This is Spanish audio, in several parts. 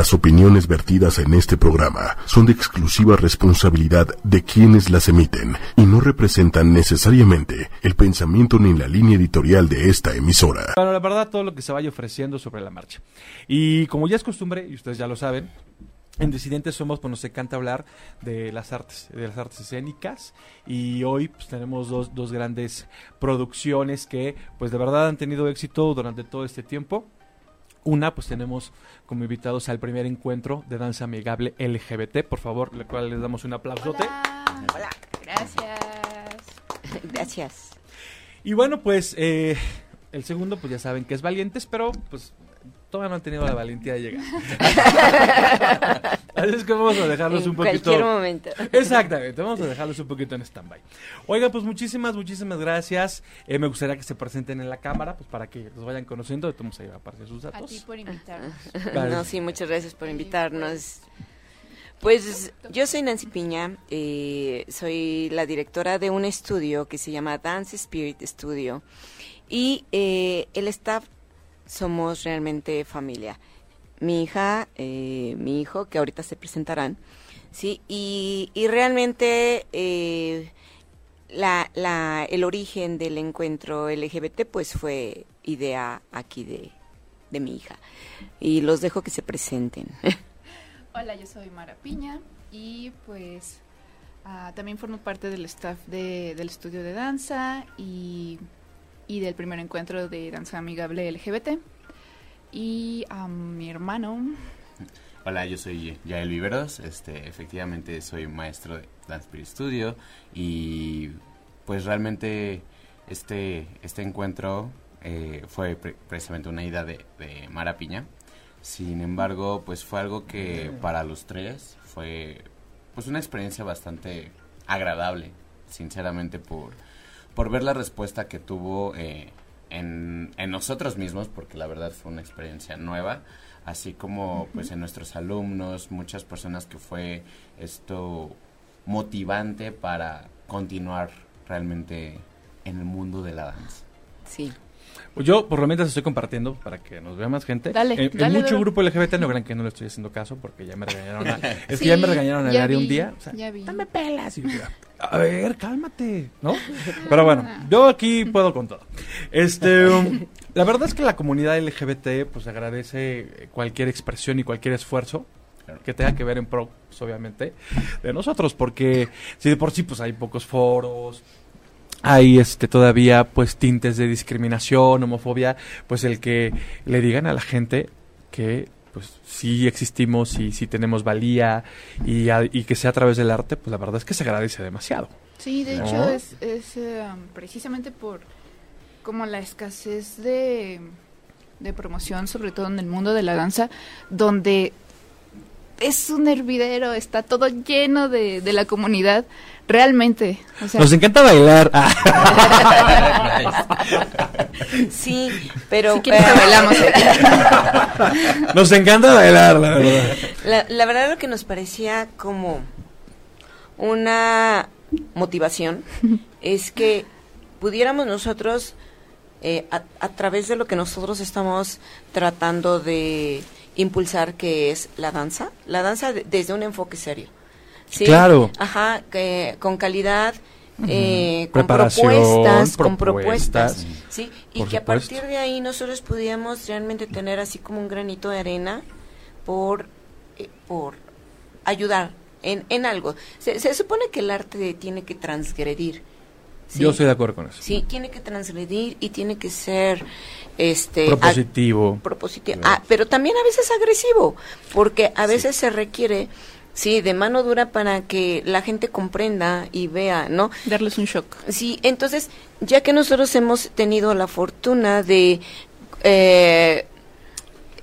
Las opiniones vertidas en este programa son de exclusiva responsabilidad de quienes las emiten y no representan necesariamente el pensamiento ni la línea editorial de esta emisora. Bueno, la verdad, todo lo que se vaya ofreciendo sobre la marcha. Y como ya es costumbre, y ustedes ya lo saben, en Disidentes Somos, pues nos encanta hablar de las artes, de las artes escénicas. Y hoy pues, tenemos dos, dos grandes producciones que, pues de verdad han tenido éxito durante todo este tiempo. Una, pues tenemos como invitados al primer encuentro de danza amigable LGBT. Por favor, le cual les damos un aplausote. Hola. Hola. Gracias. Gracias. Y bueno, pues eh, el segundo, pues ya saben que es Valientes, pero pues todavía no han tenido la valentía de llegar. Así es que vamos a dejarlos en un poquito. cualquier momento. Exactamente, vamos a dejarlos un poquito en stand-by. Oiga, pues muchísimas, muchísimas gracias. Eh, me gustaría que se presenten en la cámara, pues para que los vayan conociendo. Vamos a ir a aparecer sus A datos. ti por invitarnos. Vale. No, sí, muchas gracias por invitarnos. Pues yo soy Nancy Piña, eh, soy la directora de un estudio que se llama Dance Spirit Studio y eh, el staff somos realmente familia. Mi hija, eh, mi hijo, que ahorita se presentarán, sí, y, y realmente eh, la, la, el origen del encuentro LGBT pues fue idea aquí de, de mi hija y los dejo que se presenten. Hola, yo soy Mara Piña y pues ah, también formo parte del staff de- del estudio de danza y, y del primer encuentro de danza amigable LGBT. Y a mi hermano, Hola, yo soy Yael Viveros, este, efectivamente soy maestro de Dance Spirit Studio y pues realmente este, este encuentro eh, fue pre- precisamente una idea de, de Mara Piña. Sin embargo, pues fue algo que para los tres fue pues una experiencia bastante agradable, sinceramente, por, por ver la respuesta que tuvo eh, en, en nosotros mismos, porque la verdad fue una experiencia nueva, así como pues en nuestros alumnos, muchas personas que fue esto motivante para continuar realmente en el mundo de la danza. Sí. Pues Yo por lo menos estoy compartiendo para que nos vea más gente. Dale, en, en mucho grupo LGBT no crean que no le estoy haciendo caso porque ya me regañaron. a- es Sí, que ya me regañaron un día. O sea, ya vi. dame pelas. Y yo, a ver, cálmate, ¿no? Pero bueno, yo aquí puedo con todo. Este, um, la verdad es que la comunidad LGBT pues agradece cualquier expresión y cualquier esfuerzo que tenga que ver en pro, pues, obviamente, de nosotros, porque si de por sí pues hay pocos foros, hay este todavía pues tintes de discriminación, homofobia, pues el que le digan a la gente que pues sí existimos y sí tenemos valía y, a- y que sea a través del arte, pues la verdad es que se agradece demasiado. Sí, de ¿No? hecho es, es, um, precisamente por como la escasez de, de promoción, sobre todo en el mundo de la danza, donde es un hervidero, está todo lleno de, de la comunidad, realmente. O sea, Nos encanta bailar. Sí, pero Si quieres, eh, bailamos. Nos encanta bailar, la verdad. la, la verdad lo que nos parecía como una motivación es que pudiéramos nosotros, eh, a, a través de lo que nosotros estamos tratando de impulsar, que es la danza, la danza de- desde un enfoque serio. ¿sí? Claro. Ajá, que, con calidad, eh, con propuestas, con propuestas. ¿sí? Y que a partir de ahí nosotros pudiéramos realmente tener así como un granito de arena por, eh, por ayudar en, en algo. Se, se supone que el arte tiene que transgredir. ¿Sí? Yo estoy de acuerdo con eso. Sí, tiene que transgredir y tiene que ser este Propositivo. ag- propositivo. Ah, pero también a veces agresivo, porque a veces se requiere sí, de mano dura para que la gente comprenda y vea, ¿no? darles un shock. Sí, entonces, ya que nosotros hemos tenido la fortuna de eh,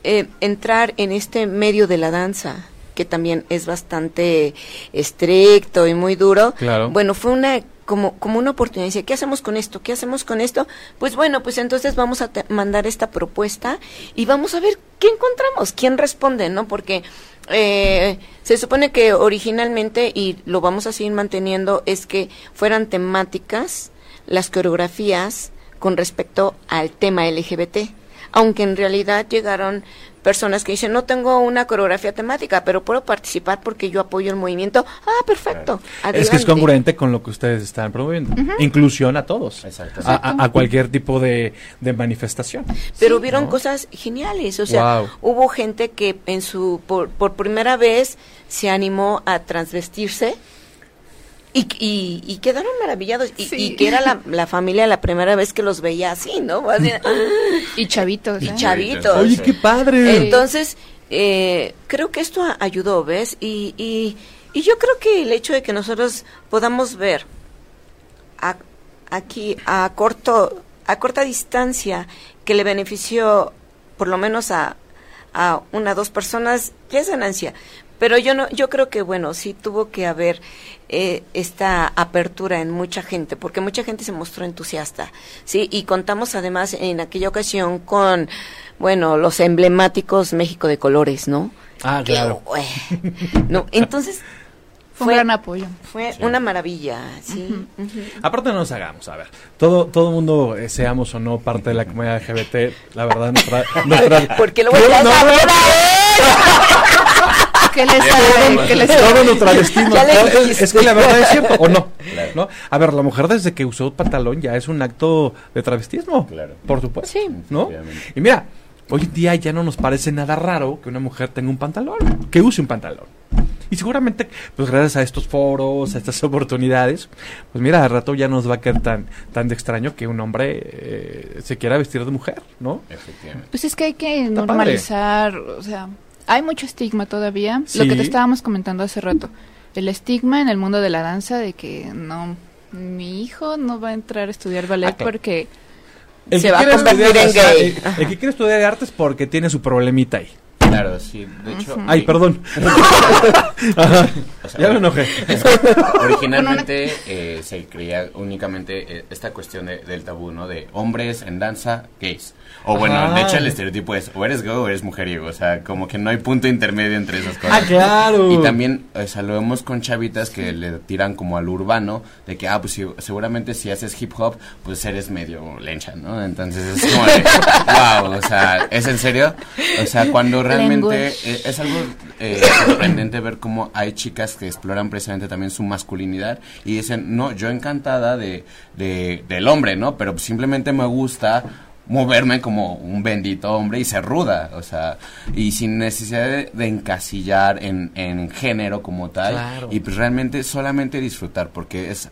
eh, entrar en este medio de la danza, que también es bastante estricto y muy duro, Claro. bueno, fue una como, como una oportunidad. ¿qué hacemos con esto? ¿Qué hacemos con esto? Pues bueno, pues entonces vamos a mandar esta propuesta y vamos a ver qué encontramos, quién responde, ¿no? Porque eh, se supone que originalmente, y lo vamos a seguir manteniendo, es que fueran temáticas las coreografías con respecto al tema LGBT. Aunque en realidad llegaron personas que dicen, no tengo una coreografía temática, pero puedo participar porque yo apoyo el movimiento. Ah, perfecto. Es que es congruente con lo que ustedes están promoviendo. Inclusión a todos. Exacto. A, a- cualquier tipo de, de manifestación. Pero hubieron cosas geniales, o sea, Wow. hubo gente que en su por, por primera vez se animó a transvestirse y, y, y quedaron maravillados y, Sí. y que era la, la familia la primera vez que los veía así, ¿no? Así, Y chavitos. y ¿eh? chavitos. Oye, qué padre. Entonces, eh, creo que esto a- ayudó, ¿ves? Y, y, y yo creo que el hecho de que nosotros podamos ver a- aquí a corto a corta distancia que le benefició por lo menos a, a una o dos personas ya es ganancia pero yo no yo creo que bueno sí tuvo que haber eh, esta apertura en mucha gente porque mucha gente se mostró entusiasta sí y contamos además en aquella ocasión con bueno los emblemáticos México de colores no Ah, claro. Que, eh, no entonces Fue un gran apoyo. fue Sí. una maravilla, sí. Aparte no nos hagamos, a ver, todo todo mundo, eh, seamos o no parte de la comunidad LGBT, la verdad, nuestra... nuestra Porque lo voy No, a no. ¿Qué les saben? ¿Qué les todo nuestro destino. Es, que la verdad es cierto, ¿o no? Claro. ¿No? A ver, la mujer desde que usó pantalón ya es un acto de travestismo. Claro. Por supuesto. Sí. ¿No? Y mira, hoy en día ya no nos parece nada raro que una mujer tenga un pantalón, que use un pantalón. Y seguramente, pues gracias a estos foros, a estas oportunidades, pues mira, al rato ya nos va a quedar tan, tan de extraño que un hombre eh, se quiera vestir de mujer, ¿no? Efectivamente. Pues es que hay que Está normalizar, o sea, hay mucho estigma todavía. Sí. Lo que te estábamos comentando hace rato. El estigma en el mundo de la danza de que no, mi hijo no va a entrar a estudiar ballet Ah, porque El Se va a convertir en gay. El, el que quiere estudiar artes porque tiene su problemita ahí. Claro, sí. De hecho, Ay, perdón. Ajá. o sea, Ya me enojé. Originalmente eh, se creía únicamente eh, esta cuestión de- del tabú, ¿no? De hombres en danza, gays. O bueno, Ajá. de hecho el estereotipo es o eres gay o eres mujeriego. O sea, como que no hay punto intermedio entre esas cosas. Ah, claro. Y también, o sea, lo vemos con chavitas que le tiran como al urbano, de que, ah, pues si- seguramente si haces hip hop, pues eres medio lencha, ¿no? Entonces es como de, wow, o sea, ¿es en serio? O sea, cuando realmente eh, es algo eh, sorprendente ver cómo hay chicas que exploran precisamente también su masculinidad y dicen, no, yo encantada de, de- del hombre, ¿no? Pero simplemente me gusta moverme como un bendito hombre y ser ruda, o sea, y sin necesidad de, de encasillar en, en género como tal, Claro. y pues realmente solamente disfrutar, porque es,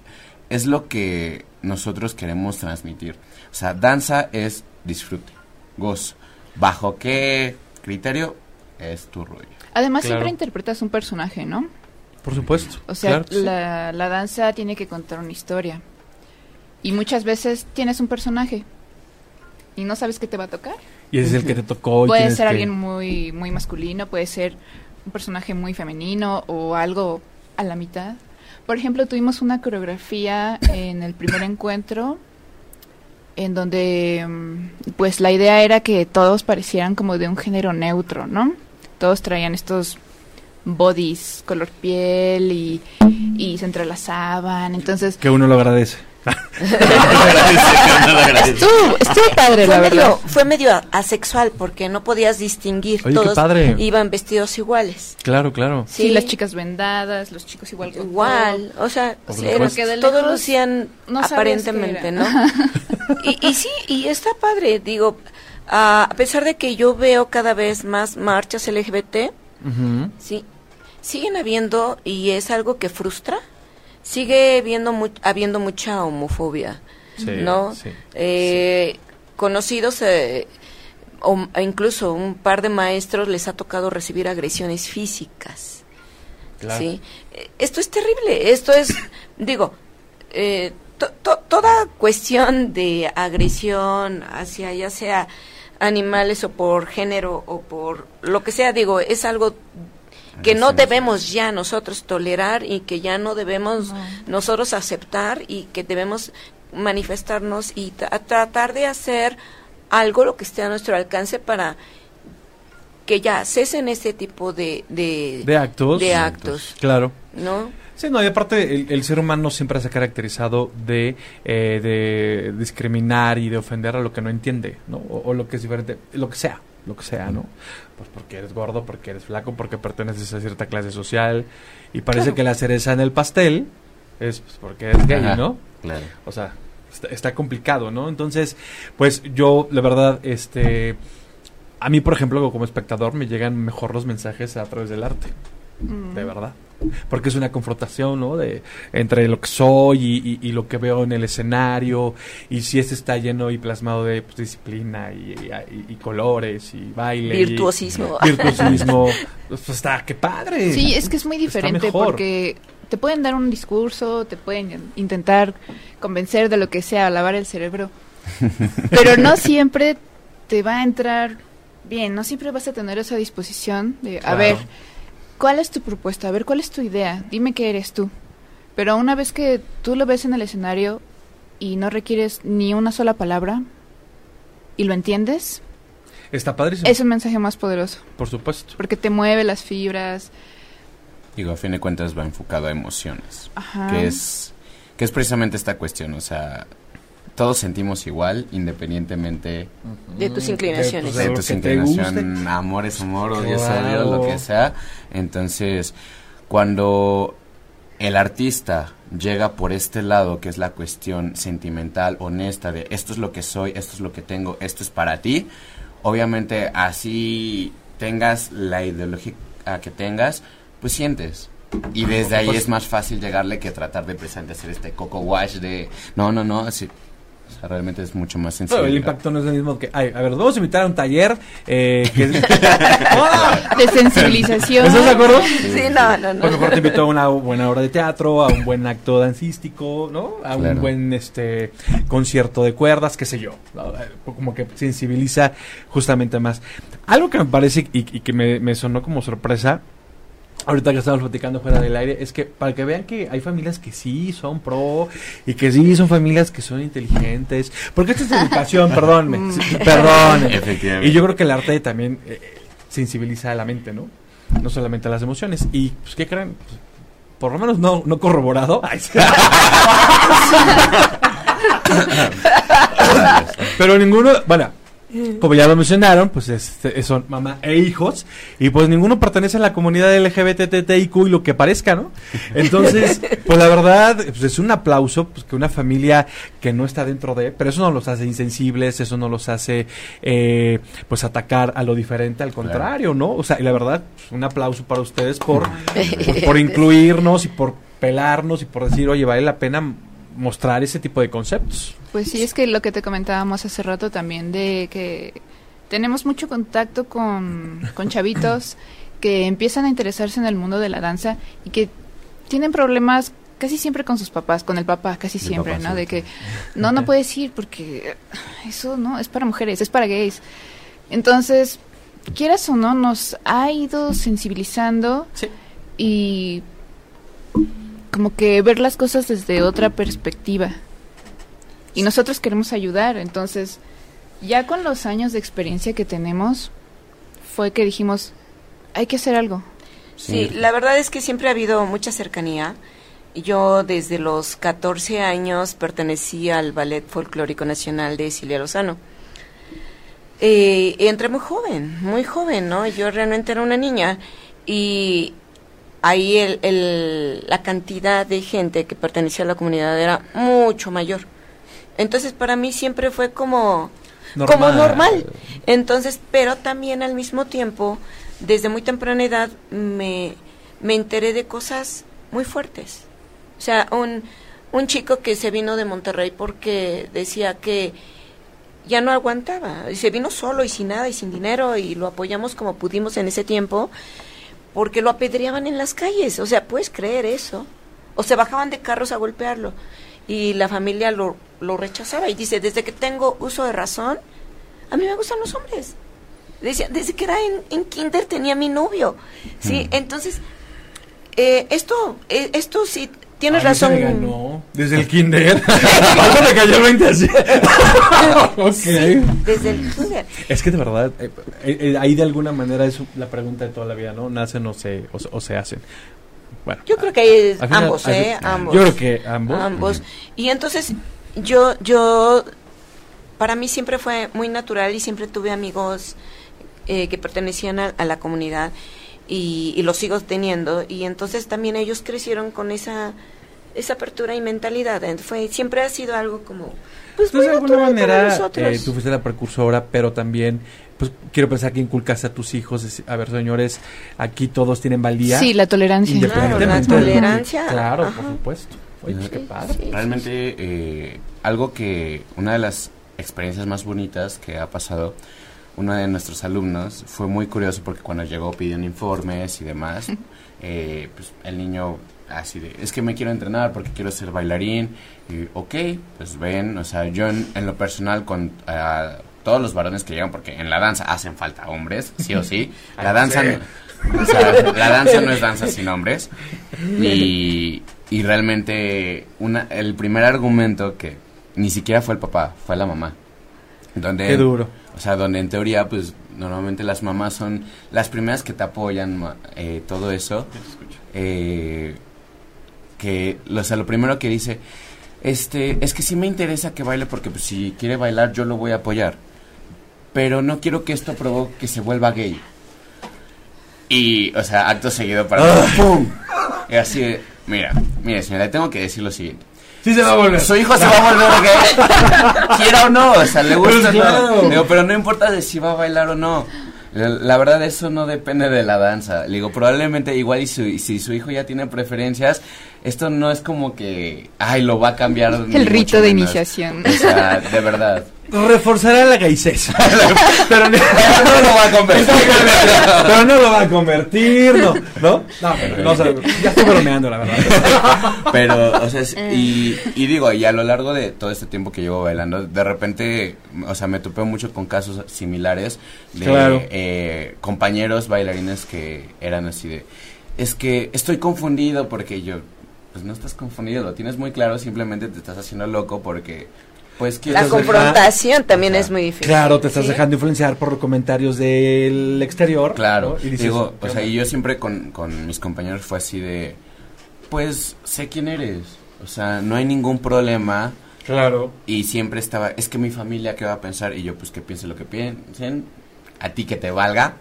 es lo que nosotros queremos transmitir. O sea, danza es disfrute, gozo. ¿Bajo qué criterio? Es tu rollo. además Claro. siempre interpretas un personaje, ¿no? Por supuesto. O sea, Claro, sí. la, la danza tiene que contar una historia. Y muchas veces tienes un personaje y no sabes qué te va a tocar. Y ese es el que te tocó. y Puede ser que- alguien muy, muy masculino, puede ser un personaje muy femenino o algo a la mitad. Por ejemplo, tuvimos una coreografía en el primer encuentro en donde mm, pues la idea era que todos parecieran como de un género neutro, ¿no? Todos traían estos bodies color piel y, y se entrelazaban, entonces Que uno lo agradece. Estuvo, estuvo padre la Fue verdad. medio, fue medio asexual porque no podías distinguir. Oye, qué Todos padre. iban vestidos iguales. Claro, claro. Sí, las chicas vendadas, los chicos igual con Igual, o sea, era- todos lucían no aparentemente, ¿no? y, y sí, y está padre, digo, a a pesar de que yo veo cada vez más marchas LGBT, Ujú. sí, siguen habiendo, y es algo que frustra, sigue habiendo, mu- habiendo mucha homofobia, Sí, ¿no? sí, Eh, Conocidos, eh, o o incluso un par de maestros les ha tocado recibir agresiones físicas. Claro. ¿sí? Esto es terrible, esto es, digo, eh, to- to- toda cuestión de agresión hacia ya sea animales o por género o por lo que sea, digo, es algo que no debemos ya nosotros tolerar y que ya no debemos No. nosotros aceptar y que debemos manifestarnos y tra- tratar de hacer algo lo que esté a nuestro alcance para que ya cesen este tipo de, de, De actos. de actos, Claro. ¿no? Sí, no, y aparte el, el ser humano siempre se ha caracterizado de, eh, de discriminar y de ofender a lo que no entiende, ¿no? O, o lo que es diferente, lo que sea, lo que sea, ¿no? Pues porque eres gordo, porque eres flaco, porque perteneces a cierta clase social y parece Claro. que la cereza en el pastel es pues, porque eres gay, Ajá. ¿no? Claro. O sea, está, está complicado, ¿no? Entonces, pues yo, la verdad, este... A mí, por ejemplo, como espectador, me llegan mejor los mensajes a través del arte Mm. de verdad. Porque es una confrontación, ¿no? De, entre lo que soy y, y- y lo que veo en el escenario. Y si este está lleno y plasmado de pues, disciplina y, y- y colores y baile. y- Virtuosismo. virtuosismo. pues está, qué padre. Sí, es que es muy diferente porque te pueden dar un discurso, te pueden intentar convencer de lo que sea, lavar el cerebro, pero no siempre te va a entrar bien, no siempre vas a tener esa disposición de, a Claro. ver, ¿cuál es tu propuesta? A ver, ¿cuál es tu idea? Dime qué eres tú. Pero una vez que tú lo ves en el escenario y no requieres ni una sola palabra y lo entiendes, Está padrísimo. es un mensaje más poderoso, Por supuesto. porque te mueve las fibras. Digo, a fin de cuentas va enfocado a emociones. Ajá. que es que es precisamente esta cuestión, o sea, todos sentimos igual independientemente De tus inclinaciones. de de lo tu que te inclinación, amor es amor, odio es odio, lo que sea. Entonces, cuando el artista llega por este lado, que es la cuestión sentimental, honesta, de esto es lo que soy, esto es lo que tengo, esto es para ti, obviamente así tengas la ideología que tengas, pues sientes. Y desde ahí es más fácil llegarle que tratar de precisamente hacer este coco wash de no, no, no, así. O sea, realmente es mucho más sencillo. Pero el impacto no es el mismo que. Ay, a ver, vamos a invitar a un taller. Eh, que de sensibilización. ¿Estás de acuerdo? Sí, no, no, no. Pues mejor te invito a una buena obra de teatro, a un buen acto dancístico, ¿no? A un buen este concierto de cuerdas, qué sé yo. Como que sensibiliza justamente más. Algo que me parece y, y que me, me sonó como sorpresa. Ahorita que estamos platicando fuera del aire, es que para que vean que hay familias que sí son pro y que sí son familias que son inteligentes. Porque esta es educación, perdónme. sí, perdónenme. Efectivamente. Y yo creo que el arte también eh, sensibiliza a la mente, ¿no? No solamente a las emociones. Y, pues, ¿qué creen? Pues, por lo menos no, no corroborado. Ay, sí. Pero ninguno, bueno, como ya lo mencionaron, pues este, son mamá e hijos. Y pues ninguno pertenece a la comunidad LGBTTIQ y lo que parezca, ¿no? Entonces, pues la verdad, pues es un aplauso, pues que una familia que no está dentro de, pero eso no los hace insensibles, eso no los hace, eh, pues atacar a lo diferente, al contrario, ¿no? O sea, y la verdad, pues, un aplauso para ustedes por, por, por incluirnos y por pelarnos y por decir, oye, vale la pena mostrar ese tipo de conceptos. Pues sí, es que lo que te comentábamos hace rato también de que tenemos mucho contacto con, con chavitos que empiezan a interesarse en el mundo de la danza y que tienen problemas casi siempre con sus papás, con el papá casi El siempre, papá, ¿no? sí. De que no, no puedes ir porque eso no es para mujeres, es para gays. Entonces, quieras o no, nos ha ido sensibilizando Sí. y como que ver las cosas desde otra perspectiva. Y nosotros queremos ayudar, entonces ya con los años de experiencia que tenemos fue que dijimos, hay que hacer algo. Sí, la verdad es que siempre ha habido mucha cercanía. Yo desde los 14 años pertenecí al Ballet Folclórico Nacional de Cilia Lozano. Eh, entré muy joven, muy joven, ¿no? Yo realmente era una niña y ahí el, el- la cantidad de gente que pertenecía a la comunidad era mucho mayor. Entonces para mí siempre fue como como normal. Entonces, pero también al mismo tiempo, desde muy temprana edad, me, me enteré de cosas muy fuertes. O sea, un, un chico que se vino de Monterrey porque decía que ya no aguantaba. Y se vino solo y sin nada y sin dinero y lo apoyamos como pudimos en ese tiempo porque lo apedreaban en las calles. O sea, ¿puedes creer eso? O se bajaban de carros a golpearlo y la familia lo, lo rechazaba y dice, desde que tengo uso de razón, a mí me gustan los hombres. Decía, desde que era en, en kinder tenía mi novio. Sí, entonces, eh, esto, eh, esto sí tienes razón. me ganó. Desde el kinder. Algo me cayó el 20 así. ok. Desde el kinder. Es que de verdad, eh, eh, eh, ahí de alguna manera es la pregunta de toda la vida, ¿no? Nacen o se, o, se- o se hacen. Bueno. Yo creo que hay al final- ambos, ¿eh? fin- Ambos. Yo creo que ambos. ambos. Y entonces yo, yo, para mí siempre fue muy natural y siempre tuve amigos eh, que pertenecían a, a la comunidad y, y los sigo teniendo. Y entonces también ellos crecieron con esa esa apertura y mentalidad. Ent- Fue, siempre ha sido algo como, pues, Entonces, muy de alguna manera, eh, tú fuiste la precursora, pero también, pues, quiero pensar que inculcaste a tus hijos. a ver, señores, aquí todos tienen valía. Sí, la tolerancia. Independientemente. Claro, la tolerancia. Claro, Ajá. por supuesto. Oye, pues, qué Sí, padre. sí. Realmente eh, algo que una de las experiencias más bonitas que ha pasado uno de nuestros alumnos fue muy curioso porque cuando llegó pidiendo informes y demás eh, pues el niño así de es que me quiero entrenar porque quiero ser bailarín y ok pues ven o sea yo en, en lo personal con ah, todos los varones que llegan porque en la danza hacen falta hombres sí o sí la danza no- o sea, la danza no es danza sin hombres. Y, y realmente una, el primer argumento que ni siquiera fue el papá, fue la mamá. Donde, Qué duro. O sea, donde en teoría, pues normalmente las mamás son las primeras que te apoyan, eh, todo eso. Eh, que, o sea, lo primero que dice, este, es que sí me interesa que baile porque pues, si quiere bailar yo lo voy a apoyar. Pero no quiero que esto provoque que se vuelva gay. Y, o sea, acto seguido para... ¡Pum! Y así, mira, mire señora, le tengo que decir lo siguiente. Sí se va a volver. Su hijo se va a volver gay. Quiera o no, o sea, le gusta o Pues claro. no. Digo, pero no importa de si va a bailar o no. La, la verdad, eso no depende de la danza. Le digo, probablemente igual y, su- y si su hijo ya tiene preferencias, esto no es como que, ay, lo va a cambiar. El rito de menos. iniciación. O sea, de verdad. Reforzará la gaysés. pero, no, no lo va a convertir. pero no lo va a convertir, no. ¿No? No, pero no, o sea, ya estoy bromeando, la verdad. Pero, o sea, es- y, y digo, y a lo largo de todo este tiempo que llevo bailando, de repente, o sea, me topé mucho con casos similares de Claro. eh, compañeros bailarines que eran así de, es que estoy confundido porque yo, pues no estás confundido, lo tienes muy claro, simplemente te estás haciendo loco porque, pues, La confrontación también Ajá. es muy difícil. Claro, te estás Sí. dejando influenciar por comentarios del exterior. Claro, ¿no? Y dices, digo, ¿qué o sea, y yo siempre con, con mis compañeros fue así de, pues, sé quién eres, o sea, no hay ningún problema, Claro. Y siempre estaba, es que mi familia, ¿qué va a pensar? Y yo, pues, que piense lo que piensen. A ti que te valga.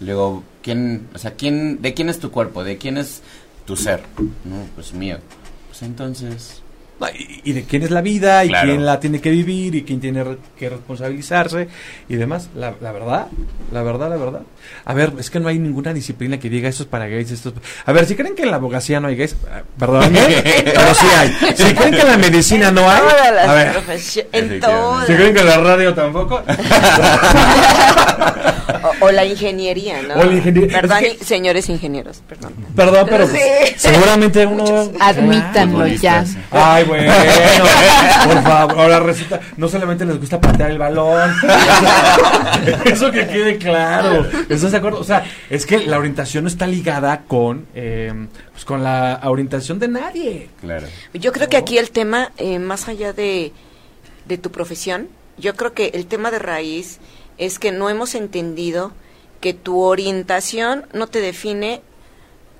Luego, ¿quién, o sea, quién, de quién es tu cuerpo? ¿De quién es tu ser? No, pues mío. Pues entonces, Y, de quién es la vida, y Claro. quién la tiene que vivir, y quién tiene que responsabilizarse, y demás. La, la verdad, la verdad, la verdad. A ver, es que no hay ninguna disciplina que diga esto es para gays, esto es... A ver, si creen que en la abogacía no hay gays, eh, perdónenme, pero sí hay. Si creen que en la medicina no hay, Todas las a ver. en todas. Si creen que en la radio tampoco, O, o la ingeniería, ¿no? O la ingeniería. Perdón, Es que- señores ingenieros, perdón. perdón, pero Sí. seguramente uno... Admítanlo ya. Ay, bueno, por favor, ahora resulta, no solamente les gusta patear el balón, eso que quede claro, ¿estás de acuerdo? O sea, es que la orientación no está ligada con, eh, pues con la orientación de nadie. claro. Yo creo que aquí el tema, eh, más allá de, de tu profesión, yo creo que el tema de raíz es que no hemos entendido que tu orientación no te define,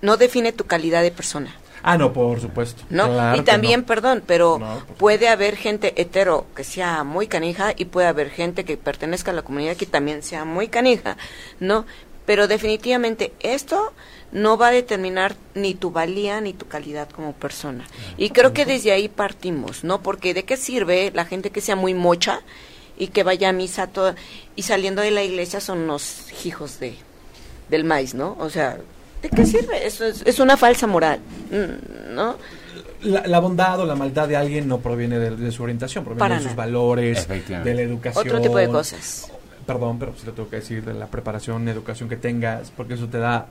no define tu calidad de persona. Ah, no, por supuesto. ¿no? Claro y también, no. perdón, pero No, puede haber gente hetero que sea muy canija y puede haber gente que pertenezca a la comunidad que también sea muy canija, ¿no? Pero definitivamente esto no va a determinar ni tu valía ni tu calidad como persona. Y creo que desde ahí partimos, ¿no? Porque de qué sirve la gente que sea muy mocha y que vaya a misa toda, y saliendo de la iglesia son unos hijos de del maíz, ¿no? O sea, ¿de qué sirve? Eso es, es una falsa moral, mm, ¿no? La, la bondad o la maldad de alguien no proviene de, de su orientación, proviene Para de sus nada. valores, de la educación. Otro tipo de cosas. Perdón, pero sí lo tengo que decir, de la preparación, educación que tengas, porque eso te da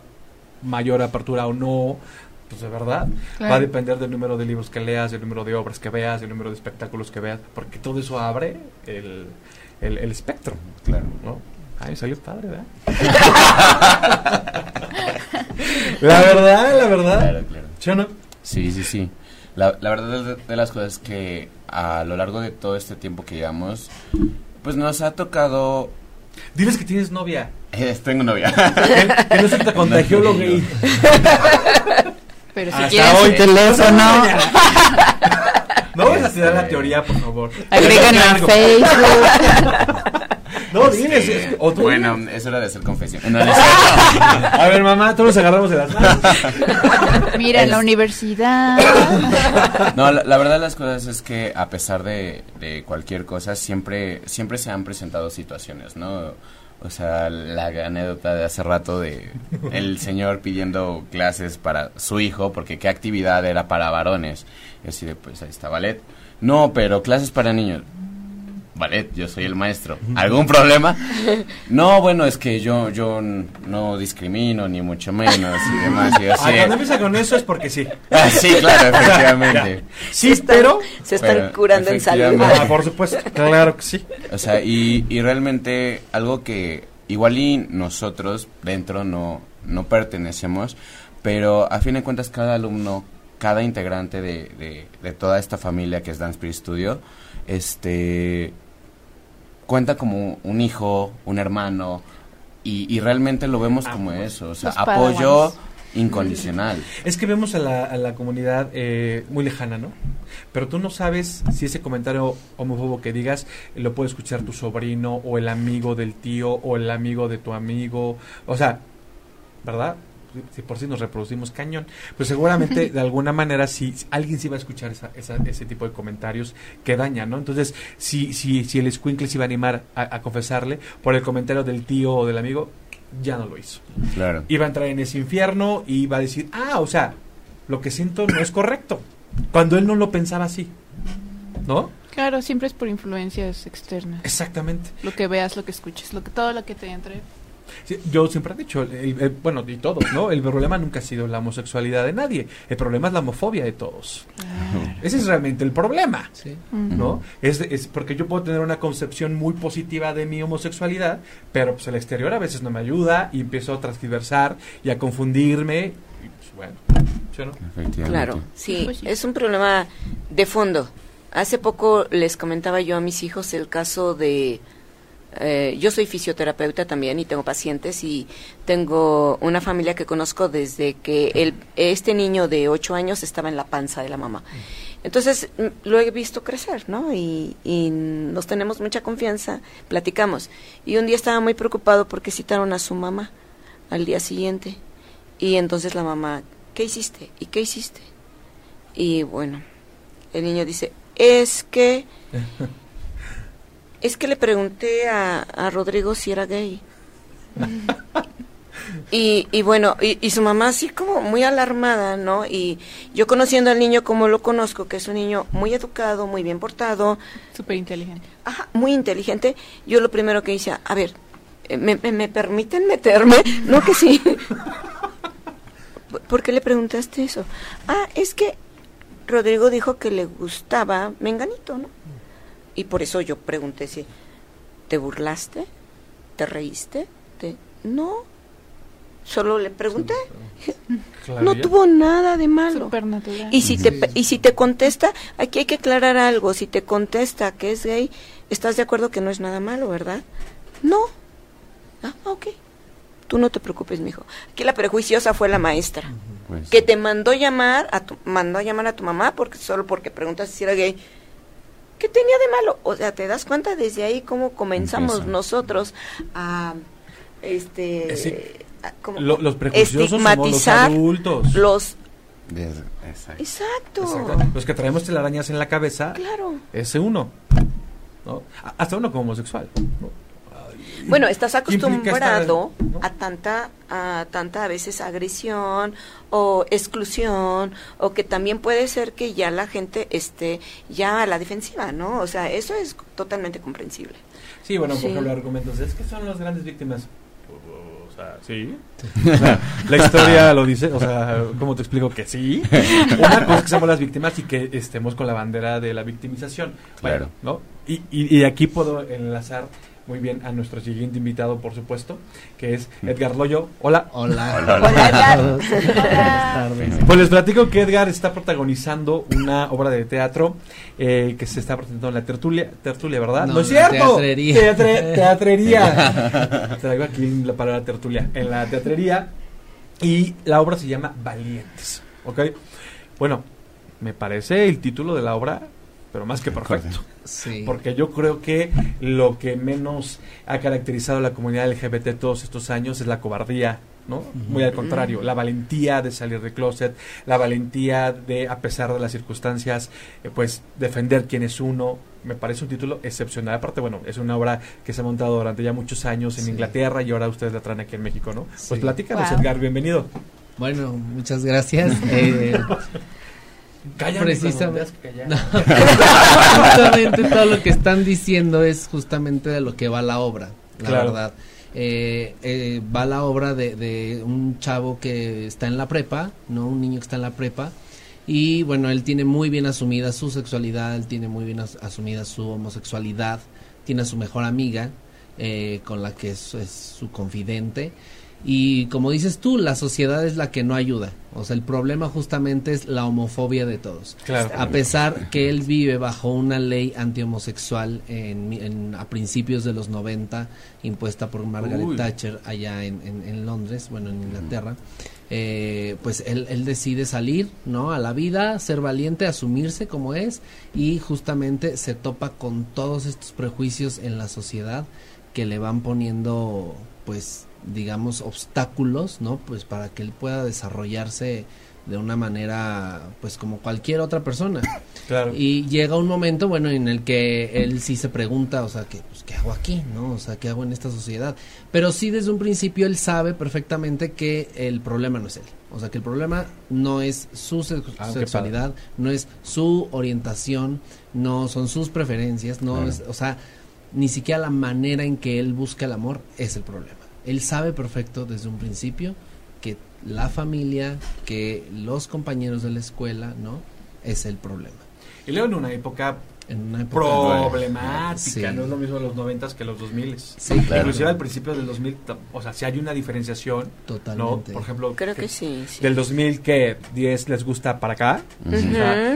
mayor apertura o no. Pues de verdad, Claro. va a depender del número de libros que leas, del número de obras que veas, del número de espectáculos que veas, porque todo eso abre el, el, el espectro, Claro. ¿no? Ay, salió padre, ¿verdad? la verdad, la verdad. Claro, claro. ¿Sí o no? Sí, sí, sí. La, la verdad de, de las cosas es que a lo largo de todo este tiempo que llevamos, pues nos ha tocado... Diles que tienes novia. Eh, tengo novia. Que, no se te contagió lo gay. Pero si Hasta quieres hoy. su teléfono, No vas a tirar la teoría, por favor. agréganos a. Facebook. No, diles. es que- o tú bueno, diles. es hora de hacer confesión. No, no cierto. A ver, mamá, todos nos agarramos de las manos. Mira, en la universidad. No, la, la verdad de las cosas es que a pesar de, de cualquier cosa, siempre, siempre se han presentado situaciones, ¿no? O sea, la anécdota de hace rato de el señor pidiendo clases para su hijo, porque qué actividad era para varones. Y así de, pues ahí está, ballet. No, pero clases para niños. Ballet, yo soy el maestro. ¿Algún problema? No, bueno, es que yo, yo no discrimino, ni mucho menos, y demás. Y así Ah, cuando empieza con eso es porque sí. Ah, sí, claro, efectivamente. Sí, pero. Se están Pero, curando en salud. Ah, por supuesto. Claro que sí. O sea, y, y realmente algo que igual y nosotros dentro no, no pertenecemos, pero a fin de cuentas cada alumno, cada integrante de, de, de toda esta familia que es Dance Spirit Studio, este cuenta como un hijo, un hermano, y, y realmente lo vemos como eso, o sea, apoyo incondicional. Es que vemos a la, a la comunidad eh, muy lejana, ¿no? Pero tú no sabes si ese comentario homófobo que digas lo puede escuchar tu sobrino o el amigo del tío o el amigo de tu amigo. O sea, ¿verdad? Si por si nos reproducimos cañón, pues seguramente de alguna manera si alguien sí va a escuchar esa, esa- ese tipo de comentarios que dañan, ¿no? Entonces, si, si, si el escuincle se iba a animar a, a confesarle por el comentario del tío o del amigo, ya no lo hizo Claro. iba a entrar en ese infierno y iba a decir, ah, o sea, lo que siento no es correcto. Cuando él no lo pensaba así. ¿No? Claro, siempre es por influencias externas. Exactamente. Lo que veas, lo que escuches, lo que todo lo que te entre. Sí, yo siempre he dicho, el- el- bueno, y todos, ¿no? El problema nunca ha sido la homosexualidad de nadie. El problema es la homofobia de todos. Ese es realmente el problema. ¿no? Es, es porque yo puedo tener una concepción muy positiva de mi homosexualidad, pero pues el exterior a veces no me ayuda y empiezo a transgiversar y a confundirme. Y pues bueno, ¿sí o no? Efectivamente. Claro, sí, Pues sí. es un problema de fondo. Hace poco les comentaba yo a mis hijos el caso de... eh, yo soy fisioterapeuta también y tengo pacientes y tengo una familia que conozco desde que el, este niño de 8 años estaba en la panza de la mamá. Entonces lo he visto crecer, ¿no? Y nos tenemos mucha confianza, platicamos. Y un día estaba muy preocupado porque citaron a su mamá al día siguiente. Y entonces la mamá, ¿qué hiciste? ¿Y qué hiciste? Y bueno, el niño dice, es que, es que le pregunté a, a Rodrigo si era gay. Y, y bueno, y, y su mamá así como muy alarmada, ¿no? Y yo conociendo al niño como lo conozco, que es un niño muy educado, muy bien portado, Súper inteligente. ajá, muy inteligente, yo lo primero que hice, a ver, eh, ¿me, me, me permiten meterme? No que sí. ¿Por qué le preguntaste eso? Ah, es que Rodrigo dijo que le gustaba Menganito, ¿no? Y por eso yo pregunté si te burlaste, te reíste, te no, solo le pregunté. Claro, No tuvo nada de malo. Y si te pe- y si te contesta, aquí hay que aclarar algo, si te contesta que es gay, ¿estás de acuerdo que no es nada malo, verdad? No. Ah, ok. Tú no te preocupes, mijo. Aquí la prejuiciosa fue la maestra, Pues, que te mandó llamar a tu mandó a llamar a tu mamá porque solo porque preguntas si era gay. ¿Qué tenía de malo? O sea, ¿te das cuenta desde ahí cómo comenzamos Empieza. nosotros a este sí. a como Lo- los prejuiciosos somos los adultos. los exacto. Exacto. Exacto. Los que traemos telarañas en la cabeza, Claro. ese uno. Hasta uno como homosexual. ¿no? Bueno, estás ¿Qué implica acostumbrado esta- no? a tanta, a tanta a veces agresión o exclusión o que también puede ser que ya la gente esté ya a la defensiva, ¿no? O sea, eso es totalmente comprensible. Sí, bueno, Sí. por ejemplo, argumentos. Es que son las grandes víctimas. O sea, sí. O sea, la historia lo dice. O sea, ¿cómo te explico que sí? Una cosa es que somos las víctimas y que estemos con la bandera de la victimización. Bueno, Claro. ¿no? Y, y, y aquí puedo enlazar muy bien a nuestro siguiente invitado, por supuesto, que es Edgar Loyo. Hola. Hola. Hola, hola. Hola, Edgar. Buenas tardes. Pues les platico que Edgar está protagonizando una obra de teatro eh, que se está presentando en la tertulia, tertulia ¿verdad? No, es cierto. teatrería. Teatre- teatrería. Traigo aquí la palabra tertulia. En la teatrería. Y la obra se llama Valientes. ¿Ok? Bueno, me parece el título de la obra, pero más que perfecto. Sí. Porque yo creo que lo que menos ha caracterizado a la comunidad LGBT todos estos años es la cobardía, ¿no? Muy al contrario, la valentía de salir del closet, la valentía de, a pesar de las circunstancias, eh, pues defender quién es uno. Me parece un título excepcional. Aparte, bueno, es una obra que se ha montado durante ya muchos años en Sí. Inglaterra y ahora ustedes la traen aquí en México, ¿no? Sí. Pues platícanos, Wow. Edgar, bienvenido. Bueno, muchas gracias. Eh, Cállate, Precisamente. justamente todo lo que están diciendo es justamente de lo que va la obra, la Claro. verdad. Eh, eh, va la obra de, de un chavo que está en la prepa, ¿no? Un niño que está en la prepa. Y bueno, él tiene muy bien asumida su sexualidad, él tiene muy bien as- asumida su homosexualidad, tiene a su mejor amiga, eh, con la que es, es su confidente. Y como dices tú, la sociedad es la que no ayuda. O sea, el problema justamente es la homofobia de todos. Claro. A pesar que él vive bajo una ley antihomosexual en, en- a principios de los 90, impuesta por Margaret Uy. Thatcher allá en, en- en Londres, bueno, en Inglaterra, eh, pues él, él decide salir, ¿no? A la vida, ser valiente, asumirse como es y justamente se topa con todos estos prejuicios en la sociedad que le van poniendo, pues, digamos, obstáculos, ¿no? Pues para que él pueda desarrollarse de una manera, pues, como cualquier otra persona. Claro. Y llega un momento, bueno, en el que él sí se pregunta, o sea, ¿qué, pues, ¿qué hago aquí? ¿No? O sea, ¿qué hago en esta sociedad? Pero sí desde un principio él sabe perfectamente que el problema no es él. O sea, que el problema no es su sex- Ah, sexualidad, no es su orientación, no son sus preferencias, no es, o sea, ni siquiera la manera en que él busca el amor es el problema. Él sabe perfecto desde un principio que la familia, que los compañeros de la escuela, ¿no? Es el problema. Y luego en una época En una época problemática, Sí. no es lo mismo los noventas que los 2000 Sí, claro. Inclusive al principio del 2000, t- o sea, si hay una diferenciación, ¿no? Totalmente. Por ejemplo, Creo que sí, sí. del 2000 que 10 les gusta para acá, o sea,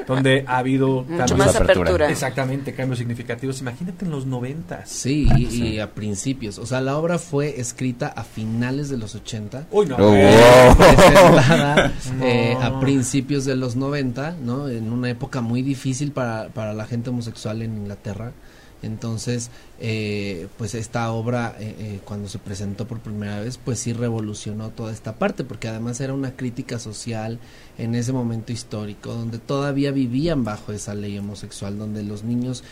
Ujú. donde ha habido Mucho cambios- más apertura. apertura. exactamente cambios significativos. Imagínate en los 90. Sí, y, y a principios. O sea, la obra fue escrita a finales de los 80. Uy, no. Oh, wow. presentada No. eh, a principios de los 90, ¿no? En una época muy difícil para, para la gente homosexual en Inglaterra. Entonces, eh, pues esta obra, eh, eh, cuando se presentó por primera vez, pues sí revolucionó toda esta parte, porque además era una crítica social en ese momento histórico, donde todavía vivían bajo esa ley homosexual, donde los niños,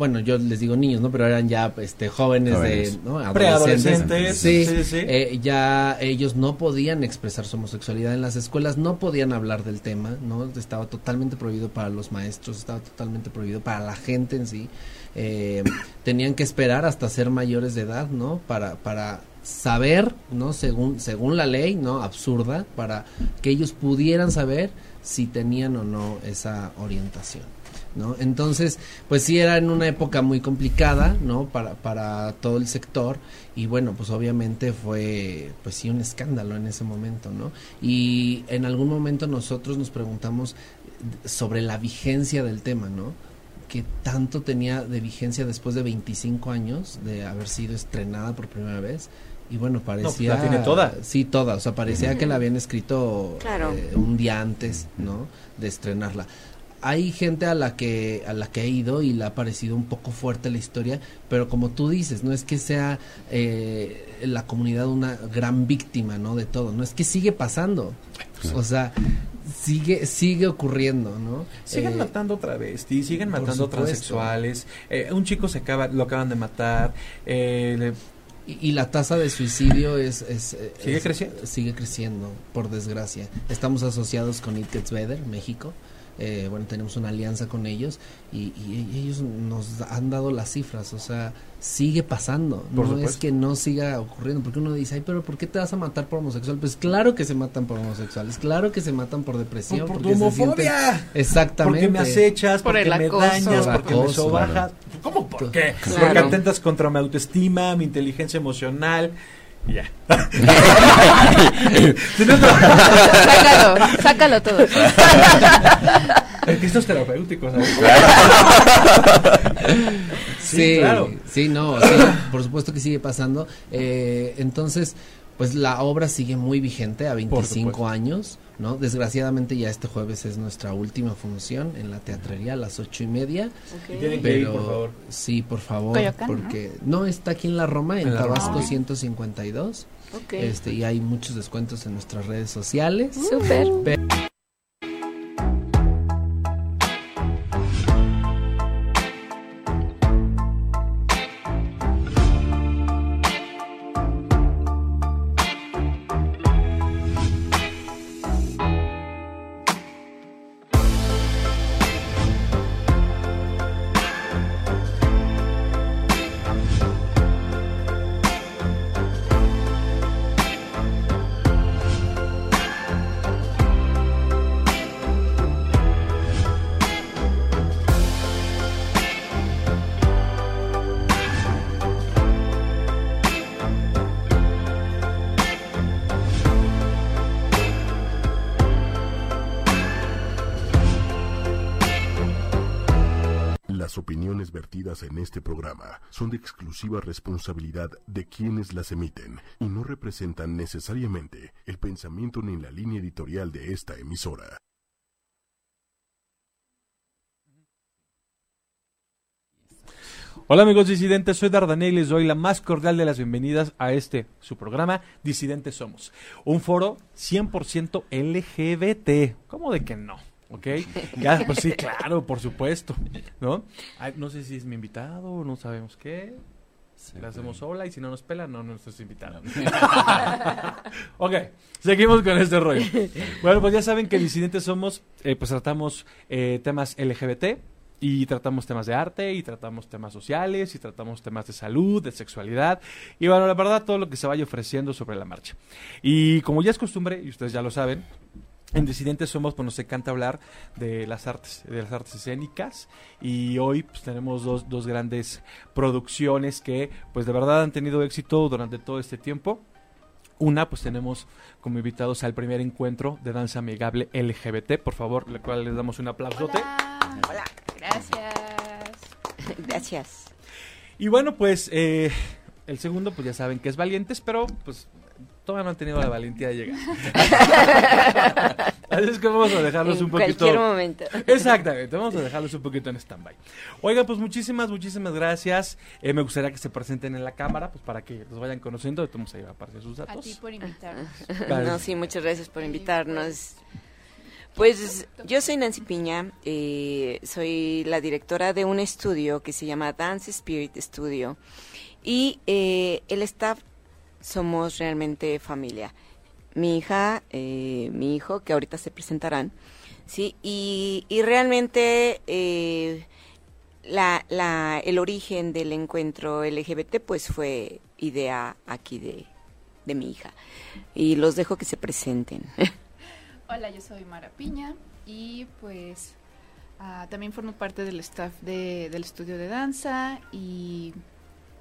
bueno, yo les digo niños, ¿no? Pero eran ya este, jóvenes, Jóvenes. de, ¿no? Preadolescentes. Sí, sí, sí. eh, ya ellos no podían expresar su homosexualidad en las escuelas, no podían hablar del tema, ¿no? Estaba totalmente prohibido para los maestros, estaba totalmente prohibido para la gente en sí. Eh, tenían que esperar hasta ser mayores de edad, ¿no? Para, para saber, ¿no? Según, según la ley, ¿no? Absurda, para que ellos pudieran saber si tenían o no esa orientación. ¿No? Entonces, pues sí era en una época muy complicada, ¿no? Para, para todo el sector y bueno, pues obviamente fue, pues sí, un escándalo en ese momento, ¿no? Y en algún momento nosotros nos preguntamos sobre la vigencia del tema, ¿no? Que tanto tenía de vigencia después de 25 años de haber sido estrenada por primera vez. Y bueno, parecía... la tiene toda. Sí, toda. O sea, parecía que la habían escrito Claro. eh, un día antes, ¿no? De estrenarla hay gente a la que a la que he ido y le ha parecido un poco fuerte la historia, pero como tú dices, no es que sea eh, la comunidad una gran víctima, ¿no? De todo, no es que sigue pasando, o sea, sigue sigue ocurriendo, ¿no? Siguen Eh, matando otra vez, sí, siguen matando transexuales. Eh, un chico se acaba, lo acaban de matar. Eh, le- Y, y la tasa de suicidio es, es- eh, ¿Sigue es- creciendo? Sigue creciendo, por desgracia. Estamos asociados con It Gets Better, México. Eh, bueno, tenemos una alianza con ellos y, y ellos nos han dado las cifras, o sea, sigue pasando. Por no es que no siga ocurriendo, porque uno dice, ay, pero ¿por qué te vas a matar por homosexual? Pues claro que se matan por homosexuales, claro que se matan por depresión. por, por tu sienten- homofobia. Exactamente. Porque me acechas, Por porque el me dañas, Por porque me sobajas. ¿Cómo por qué? Claro. Porque atentas contra mi autoestima, mi inteligencia emocional. Ya. Sácalo, sácalo todo. Es que esto es terapéutico, ¿sabes? Sí, Sí, claro. sí, no, sí, por supuesto que sigue pasando. Eh, entonces, pues la obra sigue muy vigente a 25 supuesto. años, ¿no? Desgraciadamente ya este jueves es nuestra última función en la teatrería a las ocho y media. Ok. Tienen que ir, Pero por favor. sí, por favor, porque ¿no? está aquí en la Roma, en, En la Roma. Tabasco Ah. 152. Ok. Este, y hay muchos descuentos en nuestras redes sociales. Súper. En este programa son de exclusiva responsabilidad de quienes las emiten y no representan necesariamente el pensamiento ni la línea editorial de esta emisora. Hola amigos disidentes, soy Dardanel y les doy la más cordial de las bienvenidas a este, su programa, Disidentes Somos. Un foro 100% LGBT. ¿Cómo de que no? ¿Ok? Ya, pues sí, claro, por supuesto. ¿No? Ay, no sé si es mi invitado, no sabemos qué. Le hacemos hola y si no nos pelan, no, no es invitado. ok, seguimos con este rollo. Bueno, pues ya saben que Disidentes Somos, eh, pues tratamos eh, temas LGBT y tratamos temas de arte y tratamos temas sociales y tratamos temas de salud, de sexualidad y bueno, la verdad todo lo que se vaya ofreciendo sobre la marcha. Y como ya es costumbre, y ustedes ya lo saben, en Disidentes Somos, pues nos encanta hablar de las artes, de las artes escénicas y hoy pues tenemos dos, dos grandes producciones que pues de verdad han tenido éxito durante todo este tiempo. Una, pues tenemos como invitados al primer encuentro de danza amigable LGBT, por favor, le cual les damos un aplausote. Hola. Hola. Gracias. Gracias. Y bueno, pues eh, el segundo, pues ya saben que es Valientes, pero pues todavía no han tenido la valentía de llegar. Así es que vamos a dejarlos en un poquito. cualquier momento. Exactamente, vamos a dejarlos un poquito en stand-by. Oiga, pues muchísimas, muchísimas gracias. Eh, me gustaría que se presenten en la cámara, pues para que los vayan conociendo. Vamos a ir a aparecer sus A datos. ti por invitarnos. Vale. No, sí, muchas gracias por invitarnos. Pues yo soy Nancy Piña, eh, soy la directora de un estudio que se llama Dance Spirit Studio y eh, el staff somos realmente familia. Mi hija, eh, mi hijo, que ahorita se presentarán, sí, y, y realmente eh, la, la, el origen del encuentro LGBT pues fue idea aquí de, de mi hija y los dejo que se presenten. Hola, yo soy Mara Piña y pues ah, también formo parte del staff de- del estudio de danza y,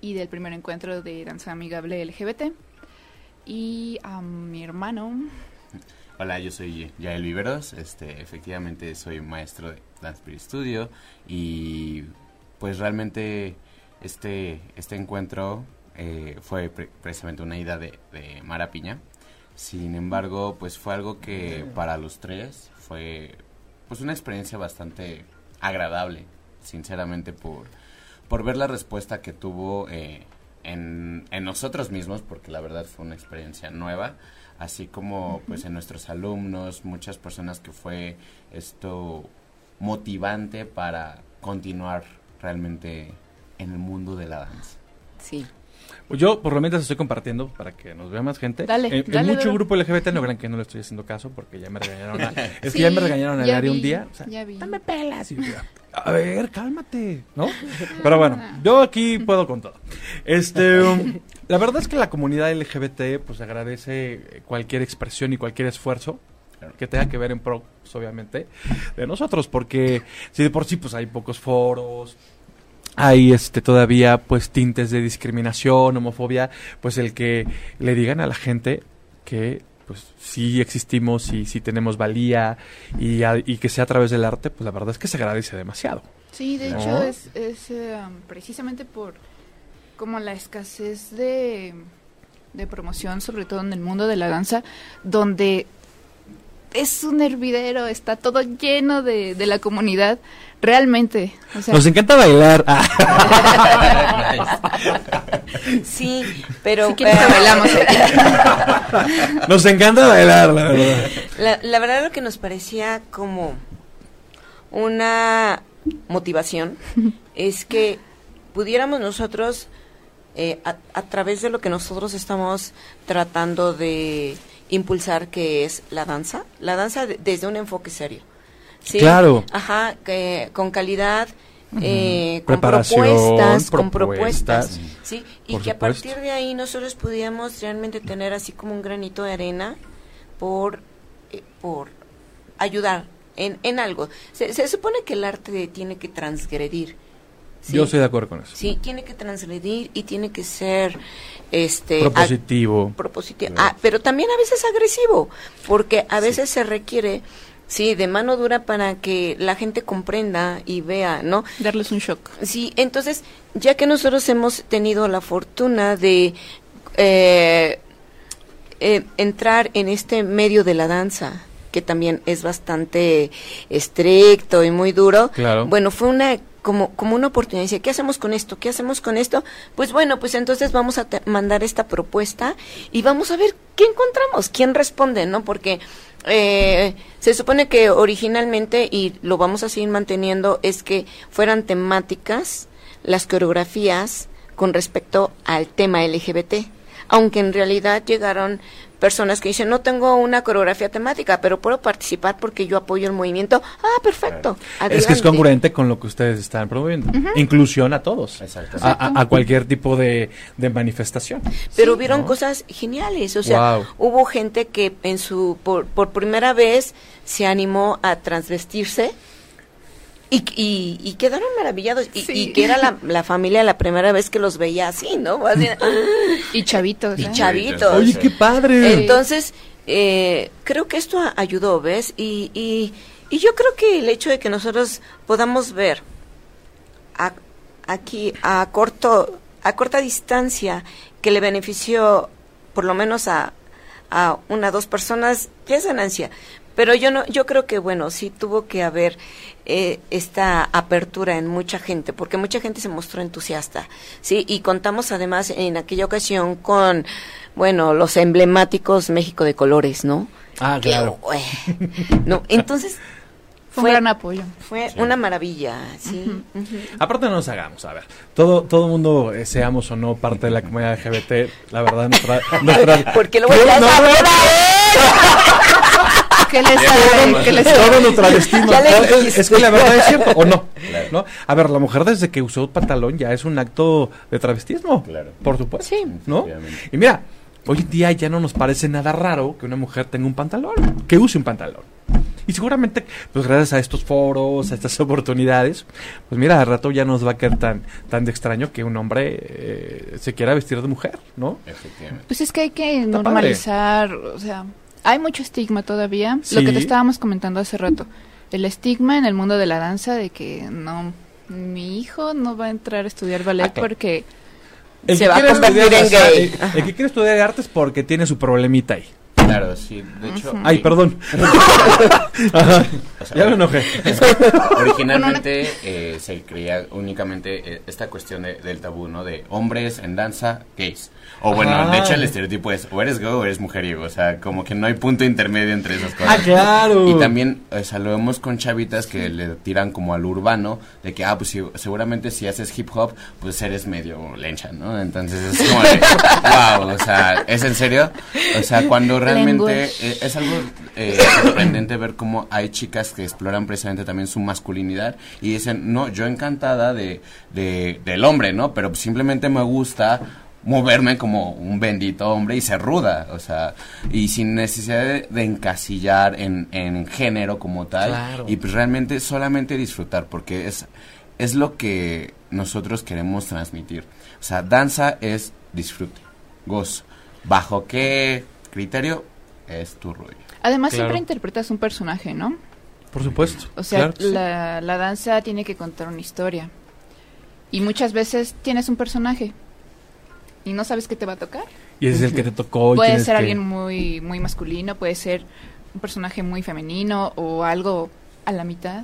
y del primer encuentro de danza amigable LGBT. Y a mi hermano, Hola, yo soy Yael Viveros, este, efectivamente soy maestro de Dance Spirit Studio y pues realmente este, este encuentro eh, fue pre- precisamente una idea de, de Mara Piña. Sin embargo, pues fue algo que para los tres fue pues una experiencia bastante agradable, sinceramente, por, por ver la respuesta que tuvo eh, en, en nosotros mismos, porque la verdad fue una experiencia nueva, así como pues en nuestros alumnos, muchas personas que fue esto motivante para continuar realmente en el mundo de la danza. Sí. Yo por lo menos estoy compartiendo para que nos vea más gente. Dale, Eh, en dale, mucho duro. grupo LGBT no crean que no le estoy haciendo caso porque ya me regañaron. a- es que Sí, ya me regañaron al área un día. o sea, ya vi. Dame pelas. Y yo, a ver, cálmate, ¿no? Pero bueno, yo aquí puedo con todo. Este, um, la verdad es que la comunidad LGBT pues agradece cualquier expresión y cualquier esfuerzo que tenga que ver en pro, pues, obviamente, de nosotros, porque si de por sí pues hay pocos foros, hay este todavía pues tintes de discriminación, homofobia, pues el que le digan a la gente que pues sí existimos y sí tenemos valía y, a- y que sea a través del arte, pues la verdad es que se agradece demasiado. Sí, de ¿No? hecho es, es, eh, precisamente por como la escasez de, de promoción, sobre todo en el mundo de la danza, donde es un hervidero, está todo lleno de, de la comunidad, realmente. O sea, Nos encanta bailar. Sí, pero si eh, bailamos. Nos encanta bailar, la verdad. La, la verdad lo que nos parecía como una motivación es que pudiéramos nosotros, eh, a, a través de lo que nosotros estamos tratando de impulsar, que es la danza, la danza de- desde un enfoque serio. ¿Sí? Claro. Ajá, que, con calidad, eh, con propuestas, con propuestas. ¿sí? Y que a partir de ahí nosotros pudiéramos realmente tener así como un granito de arena por, eh, por ayudar en, en algo. Se, se supone que el arte tiene que transgredir. ¿sí? Yo estoy de acuerdo con eso. Sí, tiene que transgredir y tiene que ser este Propositivo. ag- propositivo. Ah, pero también a veces agresivo, porque a veces se requiere sí, de mano dura para que la gente comprenda y vea, ¿no? Darles un shock. Sí, entonces, ya que nosotros hemos tenido la fortuna de eh, eh, entrar en este medio de la danza, que también es bastante estricto y muy duro, Claro. bueno, fue una como, como una oportunidad. Dice, ¿qué hacemos con esto? ¿Qué hacemos con esto? Pues bueno, pues entonces vamos a mandar esta propuesta y vamos a ver qué encontramos, quién responde, ¿no? Porque eh, se supone que originalmente, y lo vamos a seguir manteniendo, es que fueran temáticas las coreografías con respecto al tema LGBT. Aunque en realidad llegaron personas que dicen, no tengo una coreografía temática, pero puedo participar porque yo apoyo el movimiento. Ah, perfecto. Es que es congruente con lo que ustedes están promoviendo. Inclusión a todos. Exacto. A, a- cualquier tipo de, de manifestación. Pero hubieron cosas geniales, o sea, Wow. hubo gente que en su por, por primera vez se animó a transvestirse y, y, y quedaron maravillados y, Sí. y que era la, la familia la primera vez que los veía así, ¿no? Así, Y chavitos. y ¿eh? chavitos. Oye, qué padre. Entonces, eh, creo que esto ayudó, ¿ves? Y, y, y yo creo que el hecho de que nosotros podamos ver a- aquí a corto a corta distancia que le benefició por lo menos a, a una dos personas ya es ganancia pero yo no yo creo que bueno sí tuvo que haber eh, esta apertura en mucha gente porque mucha gente se mostró entusiasta sí y contamos además en aquella ocasión con bueno los emblemáticos México de colores no Ah, Que, claro. eh, no entonces Fue un gran apoyo. fue una maravilla sí. Aparte no nos hagamos, a ver, todo todo mundo eh, seamos o no parte de la comunidad LGBT, la verdad nuestra, nuestra ¿Por qué lo voy a No, no, ¿Qué les sabe? ¿Qué les todo nuestro destino. Ya le No, es, que la verdad es cierto, ¿o no? ¿No? A ver, la mujer desde que usó pantalón ya es un acto de travestismo. Claro. Por supuesto. Sí. ¿No? Y mira, hoy en día ya no nos parece nada raro que una mujer tenga un pantalón, que use un pantalón. Y seguramente, pues gracias a estos foros, a estas oportunidades, pues mira, al rato ya nos va a quedar tan, tan de extraño que un hombre eh, se quiera vestir de mujer, ¿no? Efectivamente. Pues es que hay que Está normalizar, o sea, hay mucho estigma todavía. Lo que te estábamos comentando hace rato. El estigma en el mundo de la danza de que no, mi hijo no va a entrar a estudiar ballet porque El Se va a convertir estudiar- en o sea, gay. el- el que quiere estudiar artes porque tiene su problemita ahí. Claro, sí. De hecho, Ay, perdón. Ajá. o sea, Ya me enojé. Originalmente eh, se creía únicamente eh, esta cuestión de- del tabú, ¿no? De hombres en danza, gays. O bueno, Ajá. de hecho el estereotipo es o eres gay o eres mujeriego. O sea, como que no hay punto intermedio entre esas cosas. Ah, claro. Y también, o sea, lo vemos con chavitas que le tiran como al urbano, de que, ah, pues si- seguramente si haces hip hop, pues eres medio lencha, ¿no? Entonces es como de, wow, o sea, ¿es en serio? O sea, cuando realmente eh, es algo eh, sorprendente ver cómo hay chicas que exploran precisamente también su masculinidad y dicen, no, yo encantada de, de- del hombre, ¿no? Pero simplemente me gusta moverme como un bendito hombre y ser ruda, o sea, y sin necesidad de, de encasillar en, en género como tal, Claro. y pues realmente solamente disfrutar, porque es es lo que nosotros queremos transmitir. O sea, danza es disfrute, gozo. ¿Bajo qué criterio? Es tu rollo. Además, Claro. siempre interpretas un personaje, ¿no? Por supuesto. O sea, Claro que sí. la, la danza tiene que contar una historia. Y muchas veces tienes un personaje y no sabes qué te va a tocar. Y es el que te tocó. puede ser que- alguien muy, muy masculino, puede ser un personaje muy femenino o algo a la mitad.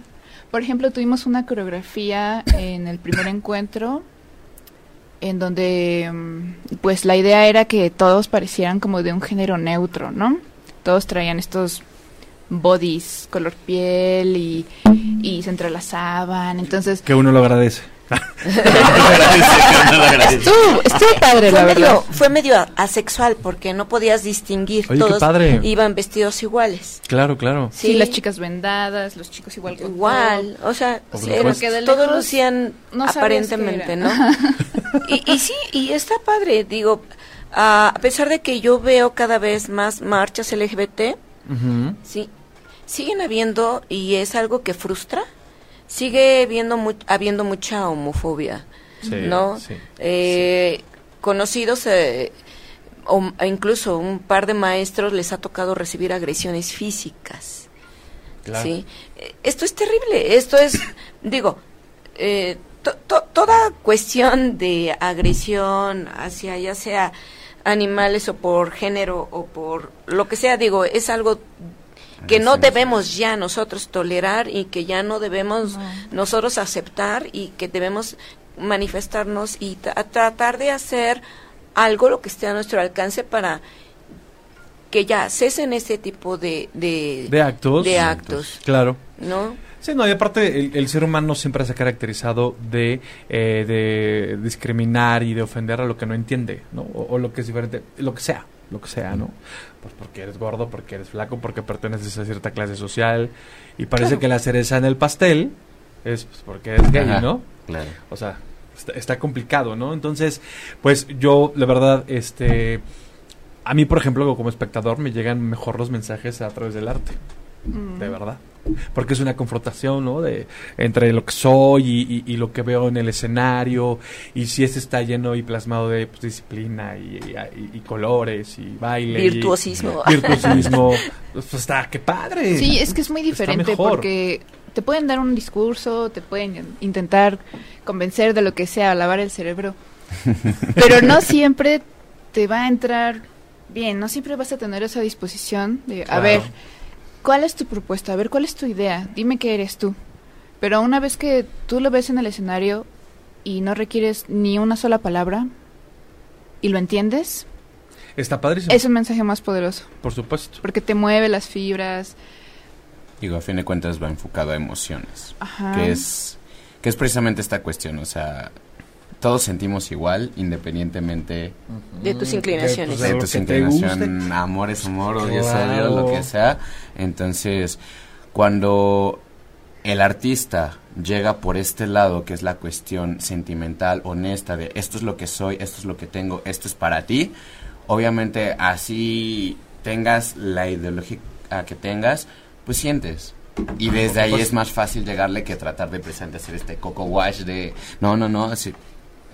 Por ejemplo, tuvimos una coreografía en el primer encuentro en donde mm, pues la idea era que todos parecieran como de un género neutro, ¿no? Todos traían estos bodies color piel y, y se entrelazaban, entonces Que uno lo agradece. Estuvo, estuvo padre Fue la verdad. medio, fue medio asexual porque no podías distinguir. Oye, qué Todos padre. iban vestidos iguales. Claro, claro. Sí, las chicas vendadas, los chicos igual con Igual, o sea, de todos lucían no aparentemente. ¿no? y, y sí, y está padre, digo, a a pesar de que yo veo cada vez más marchas LGBT, Ujú. sí, siguen habiendo, y es algo que frustra, sigue habiendo, mu- habiendo mucha homofobia. Sí, ¿no? sí, Eh, Conocidos, eh, o e incluso un par de maestros les ha tocado recibir agresiones físicas. Claro. ¿sí? Eh, Esto es terrible, esto es, digo, eh, to- to- toda cuestión de agresión hacia ya sea animales o por género o por lo que sea, digo, es algo que no debemos ya nosotros tolerar y que ya no debemos nosotros aceptar y que debemos manifestarnos y tra- tratar de hacer algo lo que esté a nuestro alcance para que ya cesen ese tipo de de, De actos. de actos, Claro. ¿no? Sí, no, y aparte el, el ser humano siempre se ha caracterizado de, eh, de discriminar y de ofender a lo que no entiende, ¿no? O, o lo que es diferente, lo que sea, lo que sea, ¿no? Pues porque eres gordo, porque eres flaco, porque perteneces a cierta clase social y parece Claro. que la cereza en el pastel es pues, porque eres gay, Ajá, ¿no? Claro. O sea, está, está complicado, ¿no? Entonces, pues yo, la verdad, este... A mí, por ejemplo, como espectador, me llegan mejor los mensajes a través del arte Mm. de verdad. Porque es una confrontación, ¿no? De, entre lo que soy y, y- y lo que veo en el escenario. Y si este está lleno y plasmado de pues, disciplina y, y- y colores y baile. y- Virtuosismo. virtuosismo. pues está, qué padre. Sí, es que es muy diferente porque te pueden dar un discurso, te pueden intentar convencer de lo que sea, lavar el cerebro, pero no siempre te va a entrar bien, no siempre vas a tener esa disposición de, a ver, ¿cuál es tu propuesta? A ver, ¿cuál es tu idea? Dime qué eres tú. Pero una vez que tú lo ves en el escenario y no requieres ni una sola palabra y lo entiendes, Está padrísimo. es un mensaje más poderoso, Por supuesto. porque te mueve las fibras. Digo, a fin de cuentas va enfocado a emociones. Ajá. que es que es precisamente esta cuestión, o sea, todos sentimos igual independientemente De tus inclinaciones. De de lo tu que te inclinación, amor es amor, odio es odio, lo que sea. Entonces, cuando el artista llega por este lado, que es la cuestión sentimental, honesta, de esto es lo que soy, esto es lo que tengo, esto es para ti, obviamente así tengas la ideología que tengas, pues sientes. Y desde ahí es más fácil llegarle que tratar de presente hacer este coco wash de no, no, no, así.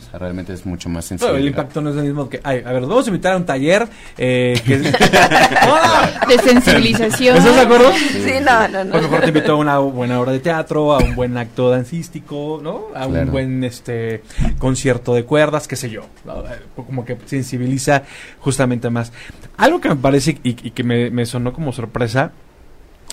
O sea, realmente es mucho más sencillo. Pero el impacto no es el mismo que. Ay, a ver, vamos a invitar a un taller. Eh, que de sensibilización. ¿Estás de acuerdo? Sí, no, no, no. Pues mejor te invito a una buena obra de teatro, a un buen acto dancístico, ¿no? A un Claro. buen este concierto de cuerdas, qué sé yo. Eh, Como que sensibiliza justamente más. Algo que me parece y, y que me, me sonó como sorpresa.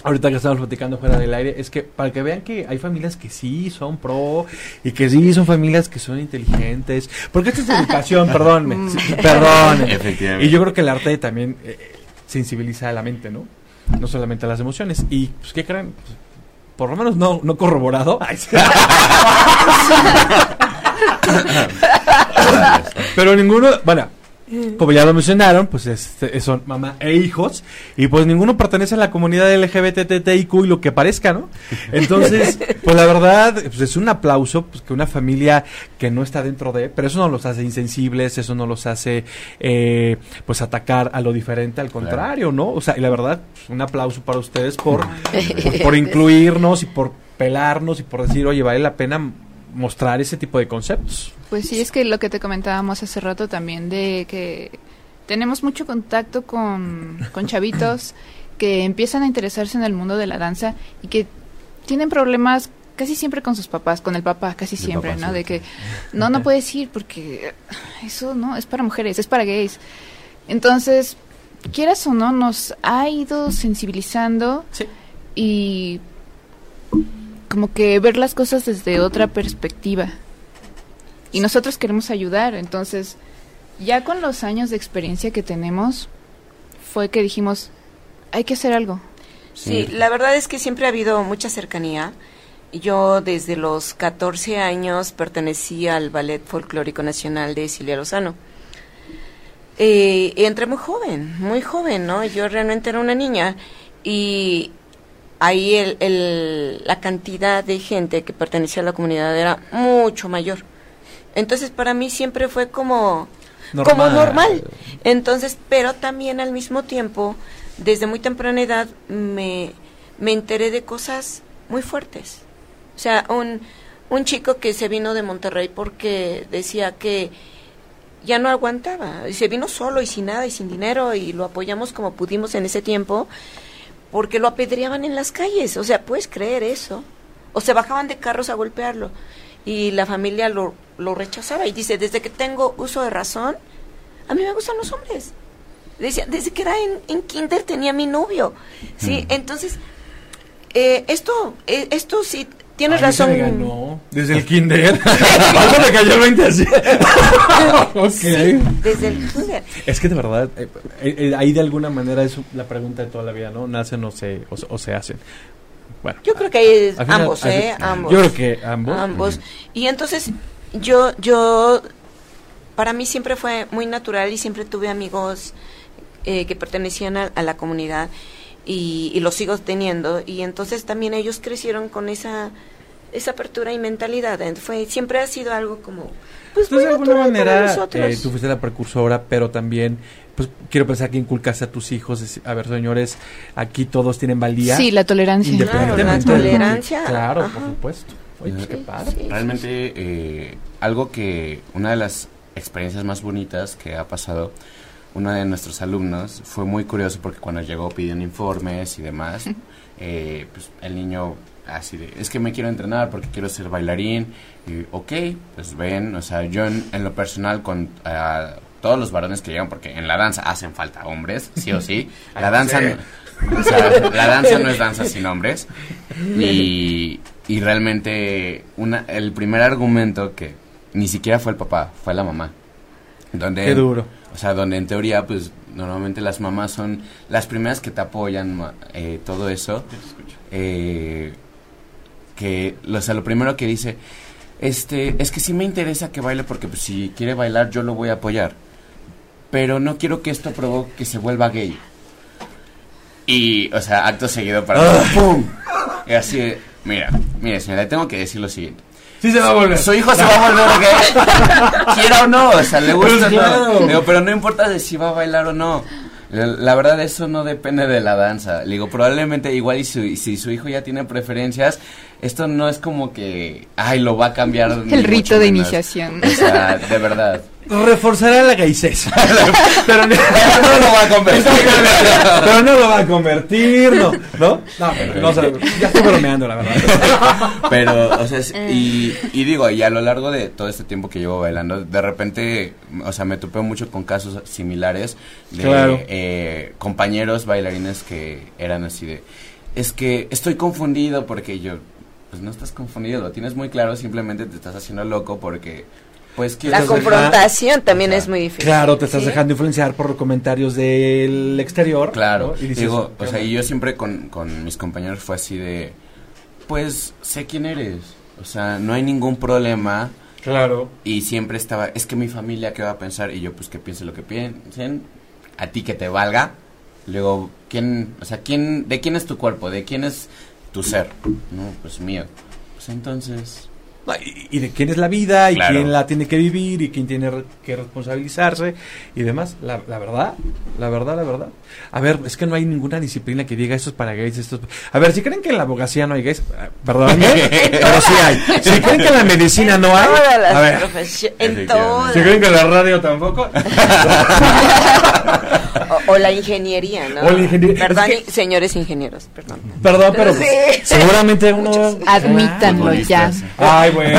Ahorita que estamos platicando fuera del aire, es que para que vean que hay familias que sí son pro y que sí son familias que son inteligentes. Porque esto es educación, perdón, perdón. Efectivamente. Y yo creo que el arte también eh, sensibiliza a la mente, ¿no? No solamente a las emociones. Y, pues, ¿qué creen? Pues, por lo menos no, no corroborado. Ay, sí. Pero ninguno, bueno, como ya lo mencionaron, pues este, son mamá e hijos, y pues ninguno pertenece a la comunidad LGBTTIQ y lo que parezca, ¿no? Entonces, pues la verdad, pues es un aplauso, pues que una familia que no está dentro de, pero eso no los hace insensibles, eso no los hace, eh, pues atacar a lo diferente, al contrario, ¿no? O sea, y la verdad, pues, un aplauso para ustedes por, por, por incluirnos y por pelarnos y por decir, oye, vale la pena mostrar ese tipo de conceptos. Pues sí, es que lo que te comentábamos hace rato también de que tenemos mucho contacto con, con chavitos que empiezan a interesarse en el mundo de la danza y que tienen problemas casi siempre con sus papás, con el papá, casi El siempre, papá, ¿no? sí. De que no, no puedes ir porque eso no es para mujeres, es para gays. Entonces, quieras o no, nos ha ido sensibilizando Sí. y como que ver las cosas desde otra perspectiva. Y nosotros queremos ayudar, entonces ya con los años de experiencia que tenemos fue que dijimos, hay que hacer algo. Sí, la verdad es que siempre ha habido mucha cercanía. Yo desde los 14 años pertenecí al Ballet Folclórico Nacional de Silvia Lozano. Eh, entré muy joven, muy joven, ¿no? Yo realmente era una niña y ahí el, el- la cantidad de gente que pertenecía a la comunidad era mucho mayor. Entonces para mí siempre fue como como Normal. normal. Entonces, pero también al mismo tiempo, desde muy temprana edad, me, me enteré de cosas muy fuertes. O sea, un, un chico que se vino de Monterrey porque decía que ya no aguantaba. Y se vino solo y sin nada y sin dinero y lo apoyamos como pudimos en ese tiempo porque lo apedreaban en las calles. O sea, ¿puedes creer eso? O se bajaban de carros a golpearlo y la familia lo, lo rechazaba y dice, desde que tengo uso de razón, a mí me gustan los hombres. Decía, desde que era en, en kinder tenía mi novio. Sí, entonces, eh, esto, eh, esto sí, tienes A mí se razón. me ganó desde el kinder. Ahora me cayó el 20 así. ok. Desde el kinder. Es que de verdad, eh, eh, eh, ahí de alguna manera es la pregunta de toda la vida, ¿no? Nacen o se, o, se- o se hacen. Bueno, Yo creo que hay al final- ambos, ¿eh? Ambos. Yo creo que ambos. ambos. Y entonces yo, yo, para mí siempre fue muy natural y siempre tuve amigos eh, que pertenecían a, a la comunidad y, y los sigo teniendo. Y entonces también ellos crecieron con esa esa apertura y mentalidad. Fue, siempre ha sido algo como, pues, Entonces, de alguna manera, eh, tú fuiste la precursora, pero también, pues, quiero pensar que inculcaste a tus hijos. A ver, señores, aquí todos tienen valía. Sí, la tolerancia. Independientemente Claro, la lo tolerancia, Claro, ajá. por supuesto. Oye, pues qué Sí, padre. sí. Realmente eh, algo que una de las experiencias más bonitas que ha pasado uno de nuestros alumnos fue muy curioso porque cuando llegó pidiendo informes y demás, eh, pues el niño así de, es que me quiero entrenar porque quiero ser bailarín y ok, pues ven, o sea, yo en, en lo personal con ah, todos los varones que llegan porque en la danza hacen falta hombres, sí o sí, la danza no- o sea, la danza no es danza sin hombres y, y realmente una, el primer argumento que ni siquiera fue el papá, fue la mamá. Donde, Qué duro. O sea, donde en teoría, pues normalmente las mamás son las primeras que te apoyan, ma- eh, todo eso. Eh, que, o sea, lo primero que dice, este, es que sí me interesa que baile porque pues, si quiere bailar yo lo voy a apoyar. Pero no quiero que esto provoque que se vuelva gay. Y, o sea, acto seguido para... ¡Pum! Y así, mira, mire señora, le tengo que decir lo siguiente. Sí se va a volver. Su hijo se va a volver gay. Quiera o no, o sea, le gusta Pues o no. Digo, pero no importa de si va a bailar o no. La, la verdad, eso no depende de la danza. Le digo, probablemente igual y su- si su hijo ya tiene preferencias, esto no es como que, ay, lo va a cambiar. El rito de menos. iniciación. O sea, de verdad. Reforzará la gaysez. pero, no, no lo va a convertir. pero no lo va a convertir, no. ¿No? No, pero no, o sea, ya estoy bromeando, la verdad. Pero, o sea, es- y, y digo, y a lo largo de todo este tiempo que llevo bailando, de repente, o sea, me topé mucho con casos similares de Claro. eh, compañeros bailarines que eran así de, es que estoy confundido porque yo, pues no estás confundido, lo tienes muy claro, simplemente te estás haciendo loco porque, pues, La confrontación también es muy difícil. Claro, te estás ¿sí? dejando influenciar por comentarios del exterior. Claro, ¿no? Y dices, digo, ¿qué o sea, y yo siempre con, con mis compañeros fue así de, pues, sé quién eres, o sea, no hay ningún problema, Claro. Y siempre estaba, es que mi familia, ¿qué va a pensar? Y yo, pues, que piense lo que piensen, a ti que te valga. Luego, ¿quién, o sea, quién, de quién es tu cuerpo? ¿De quién es tu ser? No, pues mío. Pues entonces, y, y de quién es la vida, y Claro. quién la tiene que vivir, y quién tiene re- que responsabilizarse, y demás. La, la verdad, la verdad, la verdad. A ver, es que no hay ninguna disciplina que diga esto es para gays, esto es... A ver, si creen que en la abogacía no hay gays, eh, perdón, pero sí hay. Si creen que en la medicina no hay, Todas las a ver. en todas. Si creen que en la radio tampoco, O, o la ingeniería, ¿no? O la ingeniería. Perdón, Es que- señores ingenieros, perdón. perdón, pero Sí. seguramente uno... Admítanlo ya. Ay, bueno,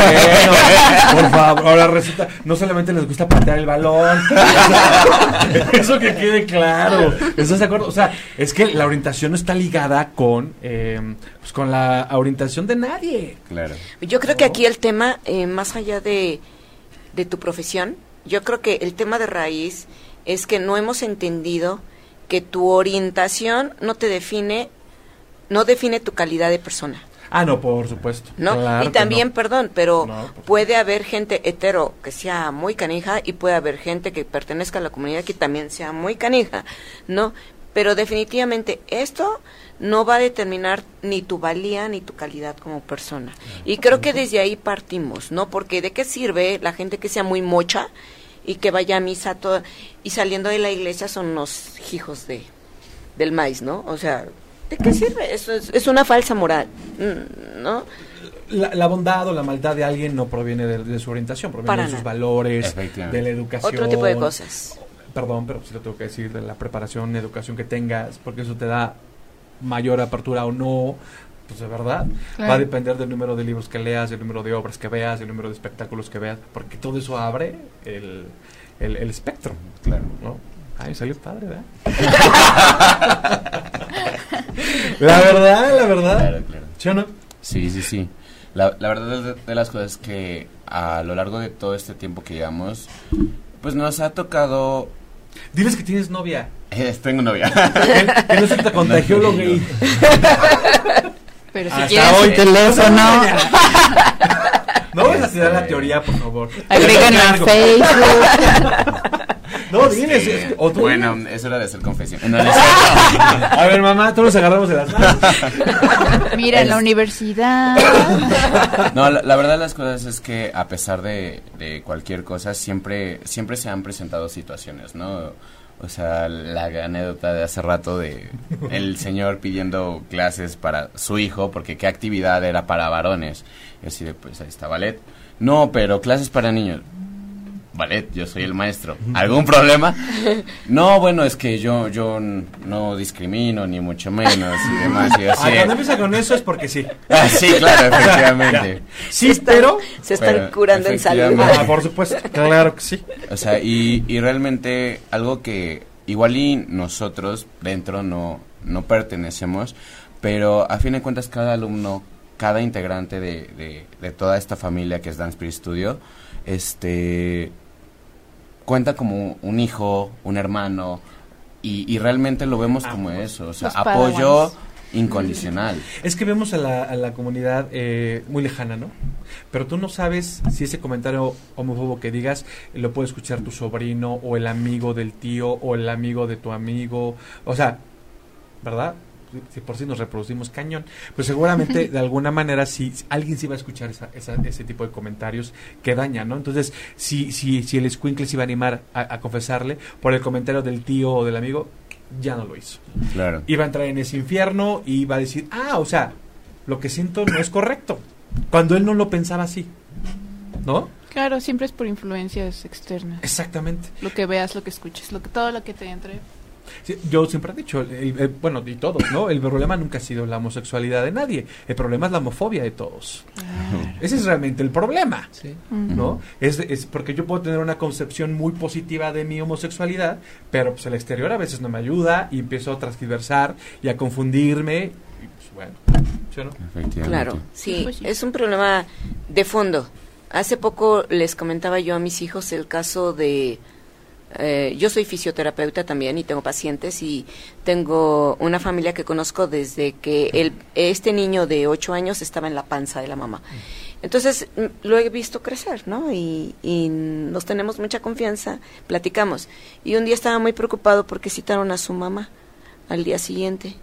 por favor. Ahora resulta, no solamente les gusta patear el balón. Eso que quede claro. ¿Estás de acuerdo? O sea, es que la orientación no está ligada con, eh, pues con la orientación de nadie. Claro. Yo creo que aquí el tema, eh, más allá de, de tu profesión, yo creo que el tema de raíz es que no hemos entendido que tu orientación no te define, no define tu calidad de persona. Ah, no, por supuesto. ¿no? Claro y también, no. perdón, pero No, puede haber gente hetero que sea muy canija y puede haber gente que pertenezca a la comunidad que también sea muy canija, ¿no? Pero definitivamente esto no va a determinar ni tu valía ni tu calidad como persona. Y creo que desde ahí partimos, ¿no? Porque de qué sirve la gente que sea muy mocha y que vaya a misa todo, y saliendo de la iglesia son unos hijos de del maíz, ¿no? O sea, ¿de qué sirve? Eso es, es una falsa moral, mm, ¿no? La, la bondad o la maldad de alguien no proviene de, de su orientación, proviene Para de sus valores, de la educación. Otro tipo de cosas. Perdón, pero sí lo tengo que decir, de la preparación, educación que tengas, porque eso te da mayor apertura o no. Pues de verdad, Claro. va a depender del número de libros que leas, del número de obras que veas, del número de espectáculos que veas, porque todo eso abre el, el, el espectro. Claro. ¿no? Ay, salió padre, ¿verdad? la verdad, la verdad. Claro, claro. ¿Sí o no? Sí, sí, sí. La, la verdad de, de las cosas es que a lo largo de todo este tiempo que llevamos, pues nos ha tocado... Diles que tienes novia. Eh, tengo novia. Que, que no se te contagió No, lo gay. Pero si Hasta quieres hoy. teléfono, No vas a tirar la teoría, por favor. agréguenlo en. Facebook. No, diles. es que- o tú bueno, diles. es hora de hacer confesión. No, no. A ver, mamá, todos nos agarramos de las manos. Mira, en la universidad. No, la, la verdad de las cosas es que a pesar de, de cualquier cosa, siempre, siempre se han presentado situaciones, ¿no? O sea, la anécdota de hace rato de el señor pidiendo clases para su hijo, porque qué actividad era para varones. Y así de, pues ahí está, ballet. No, pero clases para niños. Ballet, yo soy el maestro. ¿Algún problema? No, bueno, es que yo, yo no discrimino, ni mucho menos, y demás. Y así Ah, cuando empieza con eso es porque sí. Ah, sí, claro, efectivamente. Sí, están- pero. se están Pero, curando en salud. Ah, por supuesto, claro que sí. O sea, y, y realmente algo que igual y nosotros dentro no, no pertenecemos, pero a fin de cuentas cada alumno, cada integrante de, de, de toda esta familia que es Dance Spirit Studio, este cuenta como un hijo, un hermano, y, y realmente lo vemos como eso, o sea, apoyo incondicional. Es que vemos a la, a la comunidad eh, muy lejana, ¿no? Pero tú no sabes si ese comentario homófobo que digas lo puede escuchar tu sobrino o el amigo del tío o el amigo de tu amigo. O sea, ¿verdad? Si- Si por si nos reproducimos cañón. Pues seguramente de alguna manera sí, alguien sí va a escuchar esa, esa- ese tipo de comentarios que dañan, ¿no? Entonces, si, si, si el escuincle se iba a animar a, a confesarle por el comentario del tío o del amigo, ya no lo hizo Claro. iba a entrar en ese infierno y iba a decir, ah, o sea, lo que siento no es correcto. Cuando él no lo pensaba así. ¿No? Claro, siempre es por influencias externas. Exactamente. Lo que veas, lo que escuches, lo que, todo lo que te entre. Sí, yo siempre he dicho, el- el- el- bueno, y todos, ¿no? El problema nunca ha sido la homosexualidad de nadie. El problema es la homofobia de todos. Ese es realmente el problema. Sí. ¿no? Es, es porque yo puedo tener una concepción muy positiva de mi homosexualidad, pero pues el exterior a veces no me ayuda y empiezo a transgiversar y a confundirme. Y pues bueno. Claro, Pues sí. es un problema de fondo. Hace poco les comentaba yo a mis hijos el caso de... eh, yo soy fisioterapeuta también y tengo pacientes y tengo una familia que conozco desde que el, este niño de 8 años estaba en la panza de la mamá. Entonces mm, lo he visto crecer, ¿no? Y, y nos tenemos mucha confianza, platicamos. Y un día estaba muy preocupado porque citaron a su mamá al día siguiente.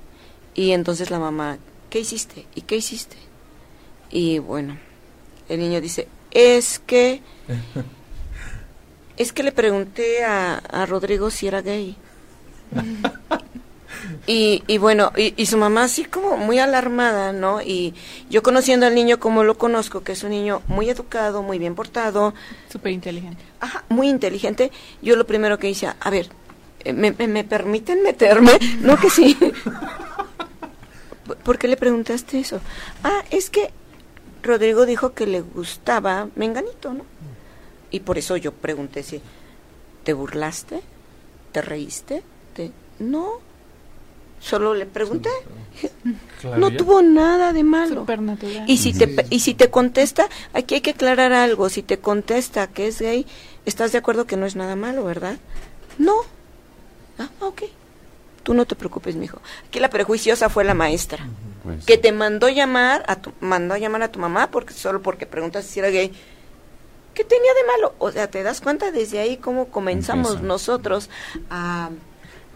Y entonces la mamá, ¿qué hiciste? ¿Y qué hiciste? Y bueno, el niño dice, es que, es que le pregunté a, a Rodrigo si era gay. Y, y bueno, y, y su mamá así como muy alarmada, ¿no? Y yo conociendo al niño como lo conozco, que es un niño muy educado, muy bien portado, Súper inteligente. ajá, muy inteligente, yo lo primero que hice, a ver, eh, ¿me, me, me permiten meterme? No que sí. ¿Por qué le preguntaste eso? Ah, es que Rodrigo dijo que le gustaba Menganito, ¿no? Y por eso yo pregunté si, ¿te burlaste? ¿Te reíste? ¿Te... No, solo le pregunté. Claro, No ya. tuvo nada de malo. Y si te y si te contesta, aquí hay que aclarar algo, si te contesta que es gay, ¿estás de acuerdo que no es nada malo, verdad? No. Ah, ok. Tú no te preocupes, mijo. Aquí la prejuiciosa fue la maestra, Pues, que te mandó llamar a tu mandó a llamar a tu mamá porque solo porque preguntas si era gay. ¿Qué tenía de malo? O sea, ¿te das cuenta desde ahí cómo comenzamos Empieza. nosotros a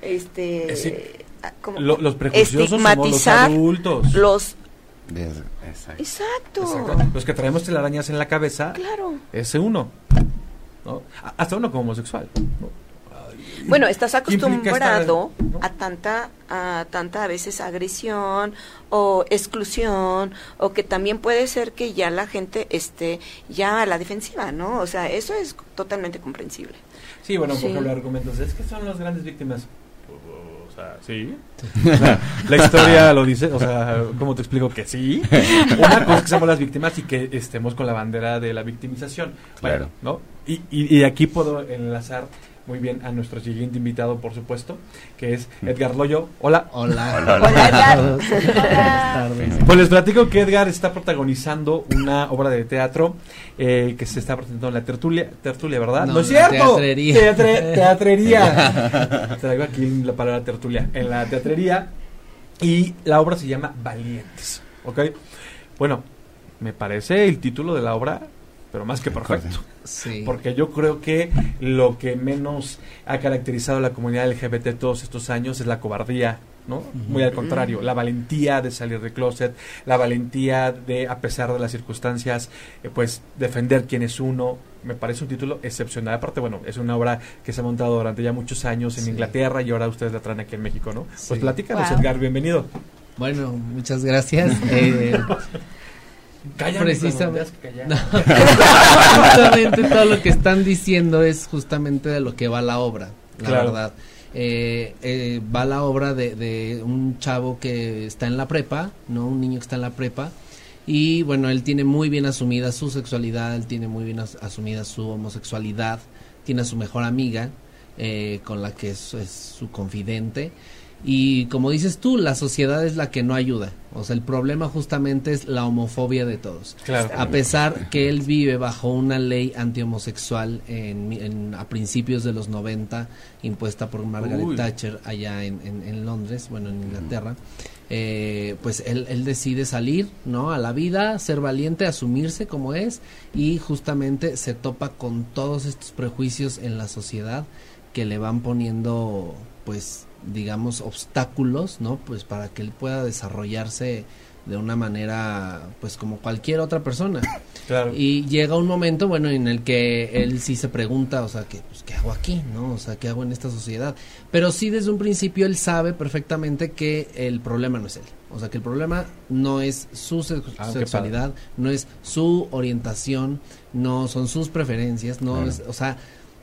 este a- como Lo- los prejuiciosos somos los estigmatizar adultos. los exacto. exacto. Exacto. Los que traemos telarañas en la cabeza, Claro. ese uno. Hasta uno como homosexual. ¿no? Bueno, estás acostumbrado estar, ¿no? a tanta, a tanta a veces agresión o exclusión o que también puede ser que ya la gente esté ya a la defensiva, ¿no? O sea, eso es totalmente comprensible. Sí, bueno, por Sí. ejemplo, argumentos. Es que son las grandes víctimas. O sea, sí. O sea, la historia lo dice. O sea, ¿cómo te explico que sí? Una cosa es que seamos las víctimas y que estemos con la bandera de la victimización. Claro. Bueno, ¿no? Y, y, y aquí puedo enlazar muy bien a nuestro siguiente invitado, por supuesto, que es Edgar Loyo. Hola. Hola. Hola, hola. Edgar. Buenas tardes. Pues les platico que Edgar está protagonizando una obra de teatro eh, que se está presentando en la tertulia, tertulia ¿verdad? No, No, es cierto. teatrería. Teatre- teatrería. Traigo aquí la palabra tertulia. En la teatrería y la obra se llama Valientes, ¿ok? Bueno, me parece el título de la obra, pero más que perfecto. Sí. Porque yo creo que lo que menos ha caracterizado a la comunidad LGBT todos estos años es la cobardía, ¿no? Muy al contrario, la valentía de salir de closet, la valentía de, a pesar de las circunstancias, eh, pues defender quién es uno. Me parece un título excepcional. Aparte, bueno, es una obra que se ha montado durante ya muchos años en Sí. Inglaterra y ahora ustedes la traen aquí en México, ¿no? Sí. Pues platícanos, Wow. Edgar, bienvenido. Bueno, muchas gracias. Eh, Cállate, Precisamente. callar. justamente todo lo que están diciendo es justamente de lo que va la obra, la Claro. verdad. Eh, eh, va la obra de, de un chavo que está en la prepa, ¿no? Un niño que está en la prepa. Y bueno, él tiene muy bien asumida su sexualidad, él tiene muy bien as- asumida su homosexualidad, tiene a su mejor amiga, eh, con la que es, es su confidente. Y como dices tú, la sociedad es la que no ayuda. O sea, el problema justamente es la homofobia de todos. Claro. A pesar que él vive bajo una ley antihomosexual en, en- a principios de los 90, impuesta por Margaret Uy. Thatcher allá en, en- en Londres, bueno, en Inglaterra, eh, pues él, él decide salir, ¿no? A la vida, ser valiente, asumirse como es y justamente se topa con todos estos prejuicios en la sociedad que le van poniendo, pues, digamos, obstáculos, ¿no? Pues para que él pueda desarrollarse de una manera, pues como cualquier otra persona. Claro. Y llega un momento, bueno, en el que él sí se pregunta, o sea, ¿qué, pues, ¿qué hago aquí? ¿No? O sea, ¿qué hago en esta sociedad? Pero sí desde un principio él sabe perfectamente que el problema no es él. O sea, que el problema no es su sex- Ah, sexualidad, no es su orientación, no son sus preferencias, no es, o sea,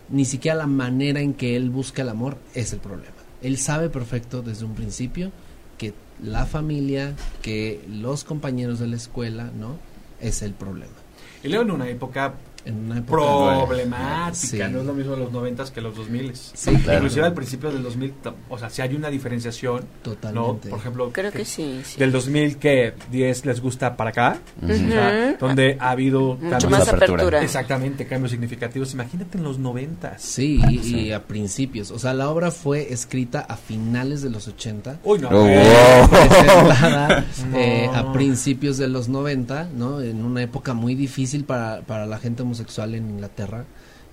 ni siquiera la manera en que él busca el amor es el problema. Él sabe perfecto desde un principio que la familia, que los compañeros de la escuela, ¿no? Es el problema. Y luego en una época En una época problemática, Sí. no es lo mismo los noventas que los 2000 Sí, claro. Inclusive al principio del 2000, tam- o sea, si hay una diferenciación, ¿no? Totalmente. Por ejemplo, Creo que sí. sí. del 2000 que 10 les gusta para acá, Ujú. o sea, donde ha habido Mucho cambios- más apertura. Exactamente, cambios significativos. Imagínate en los 90. Sí, y, y a principios. O sea, la obra fue escrita a finales de los 80. Uy, no. Oh, eh, wow. presentada eh, No. a principios de los 90, ¿no? En una época muy difícil para, para la gente homosexual en Inglaterra.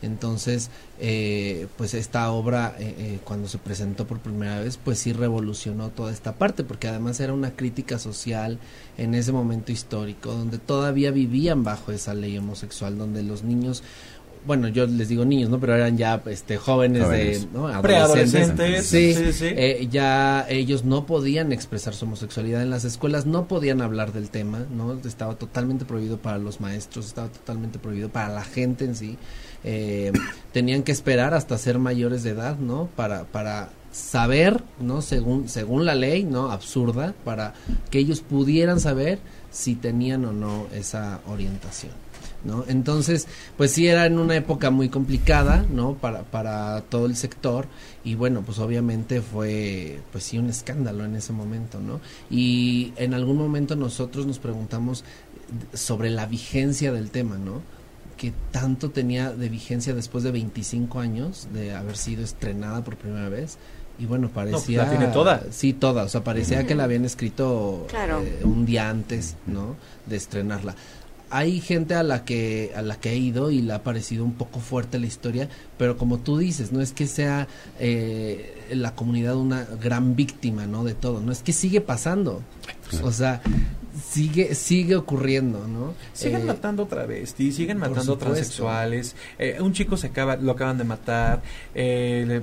Entonces, eh, pues esta obra, eh, eh, cuando se presentó por primera vez, pues sí revolucionó toda esta parte, porque además era una crítica social en ese momento histórico, donde todavía vivían bajo esa ley homosexual, donde los niños bueno, yo les digo niños, ¿no? Pero eran ya este, jóvenes, de, ¿no? Preadolescentes. Sí, sí, sí. Eh, ya ellos no podían expresar su homosexualidad en las escuelas, no podían hablar del tema, ¿no? Estaba totalmente prohibido para los maestros, estaba totalmente prohibido para la gente en sí. Eh, tenían que esperar hasta ser mayores de edad, ¿no? Para, para saber, ¿no? Según, según la ley, ¿no? Absurda, para que ellos pudieran saber si tenían o no esa orientación. ¿No? Entonces, pues sí era en una época muy complicada, ¿no? Para, para todo el sector y bueno, pues obviamente fue, pues sí, un escándalo en ese momento, ¿no? Y en algún momento nosotros nos preguntamos sobre la vigencia del tema, ¿no? que tanto tenía de vigencia después de 25 años de haber sido estrenada por primera vez y bueno pues parecía la tiene toda sí toda o sea parecía que la habían escrito eh, un día antes no de estrenarla hay gente a la que a la que he ido y le ha parecido un poco fuerte la historia, pero como tú dices, no es que sea eh, la comunidad una gran víctima, ¿no? De todo, no es que sigue pasando, o sea, sigue sigue ocurriendo, ¿no? Siguen eh, matando otra vez, siguen matando transexuales, eh, un chico se acaba, lo acaban de matar, eh,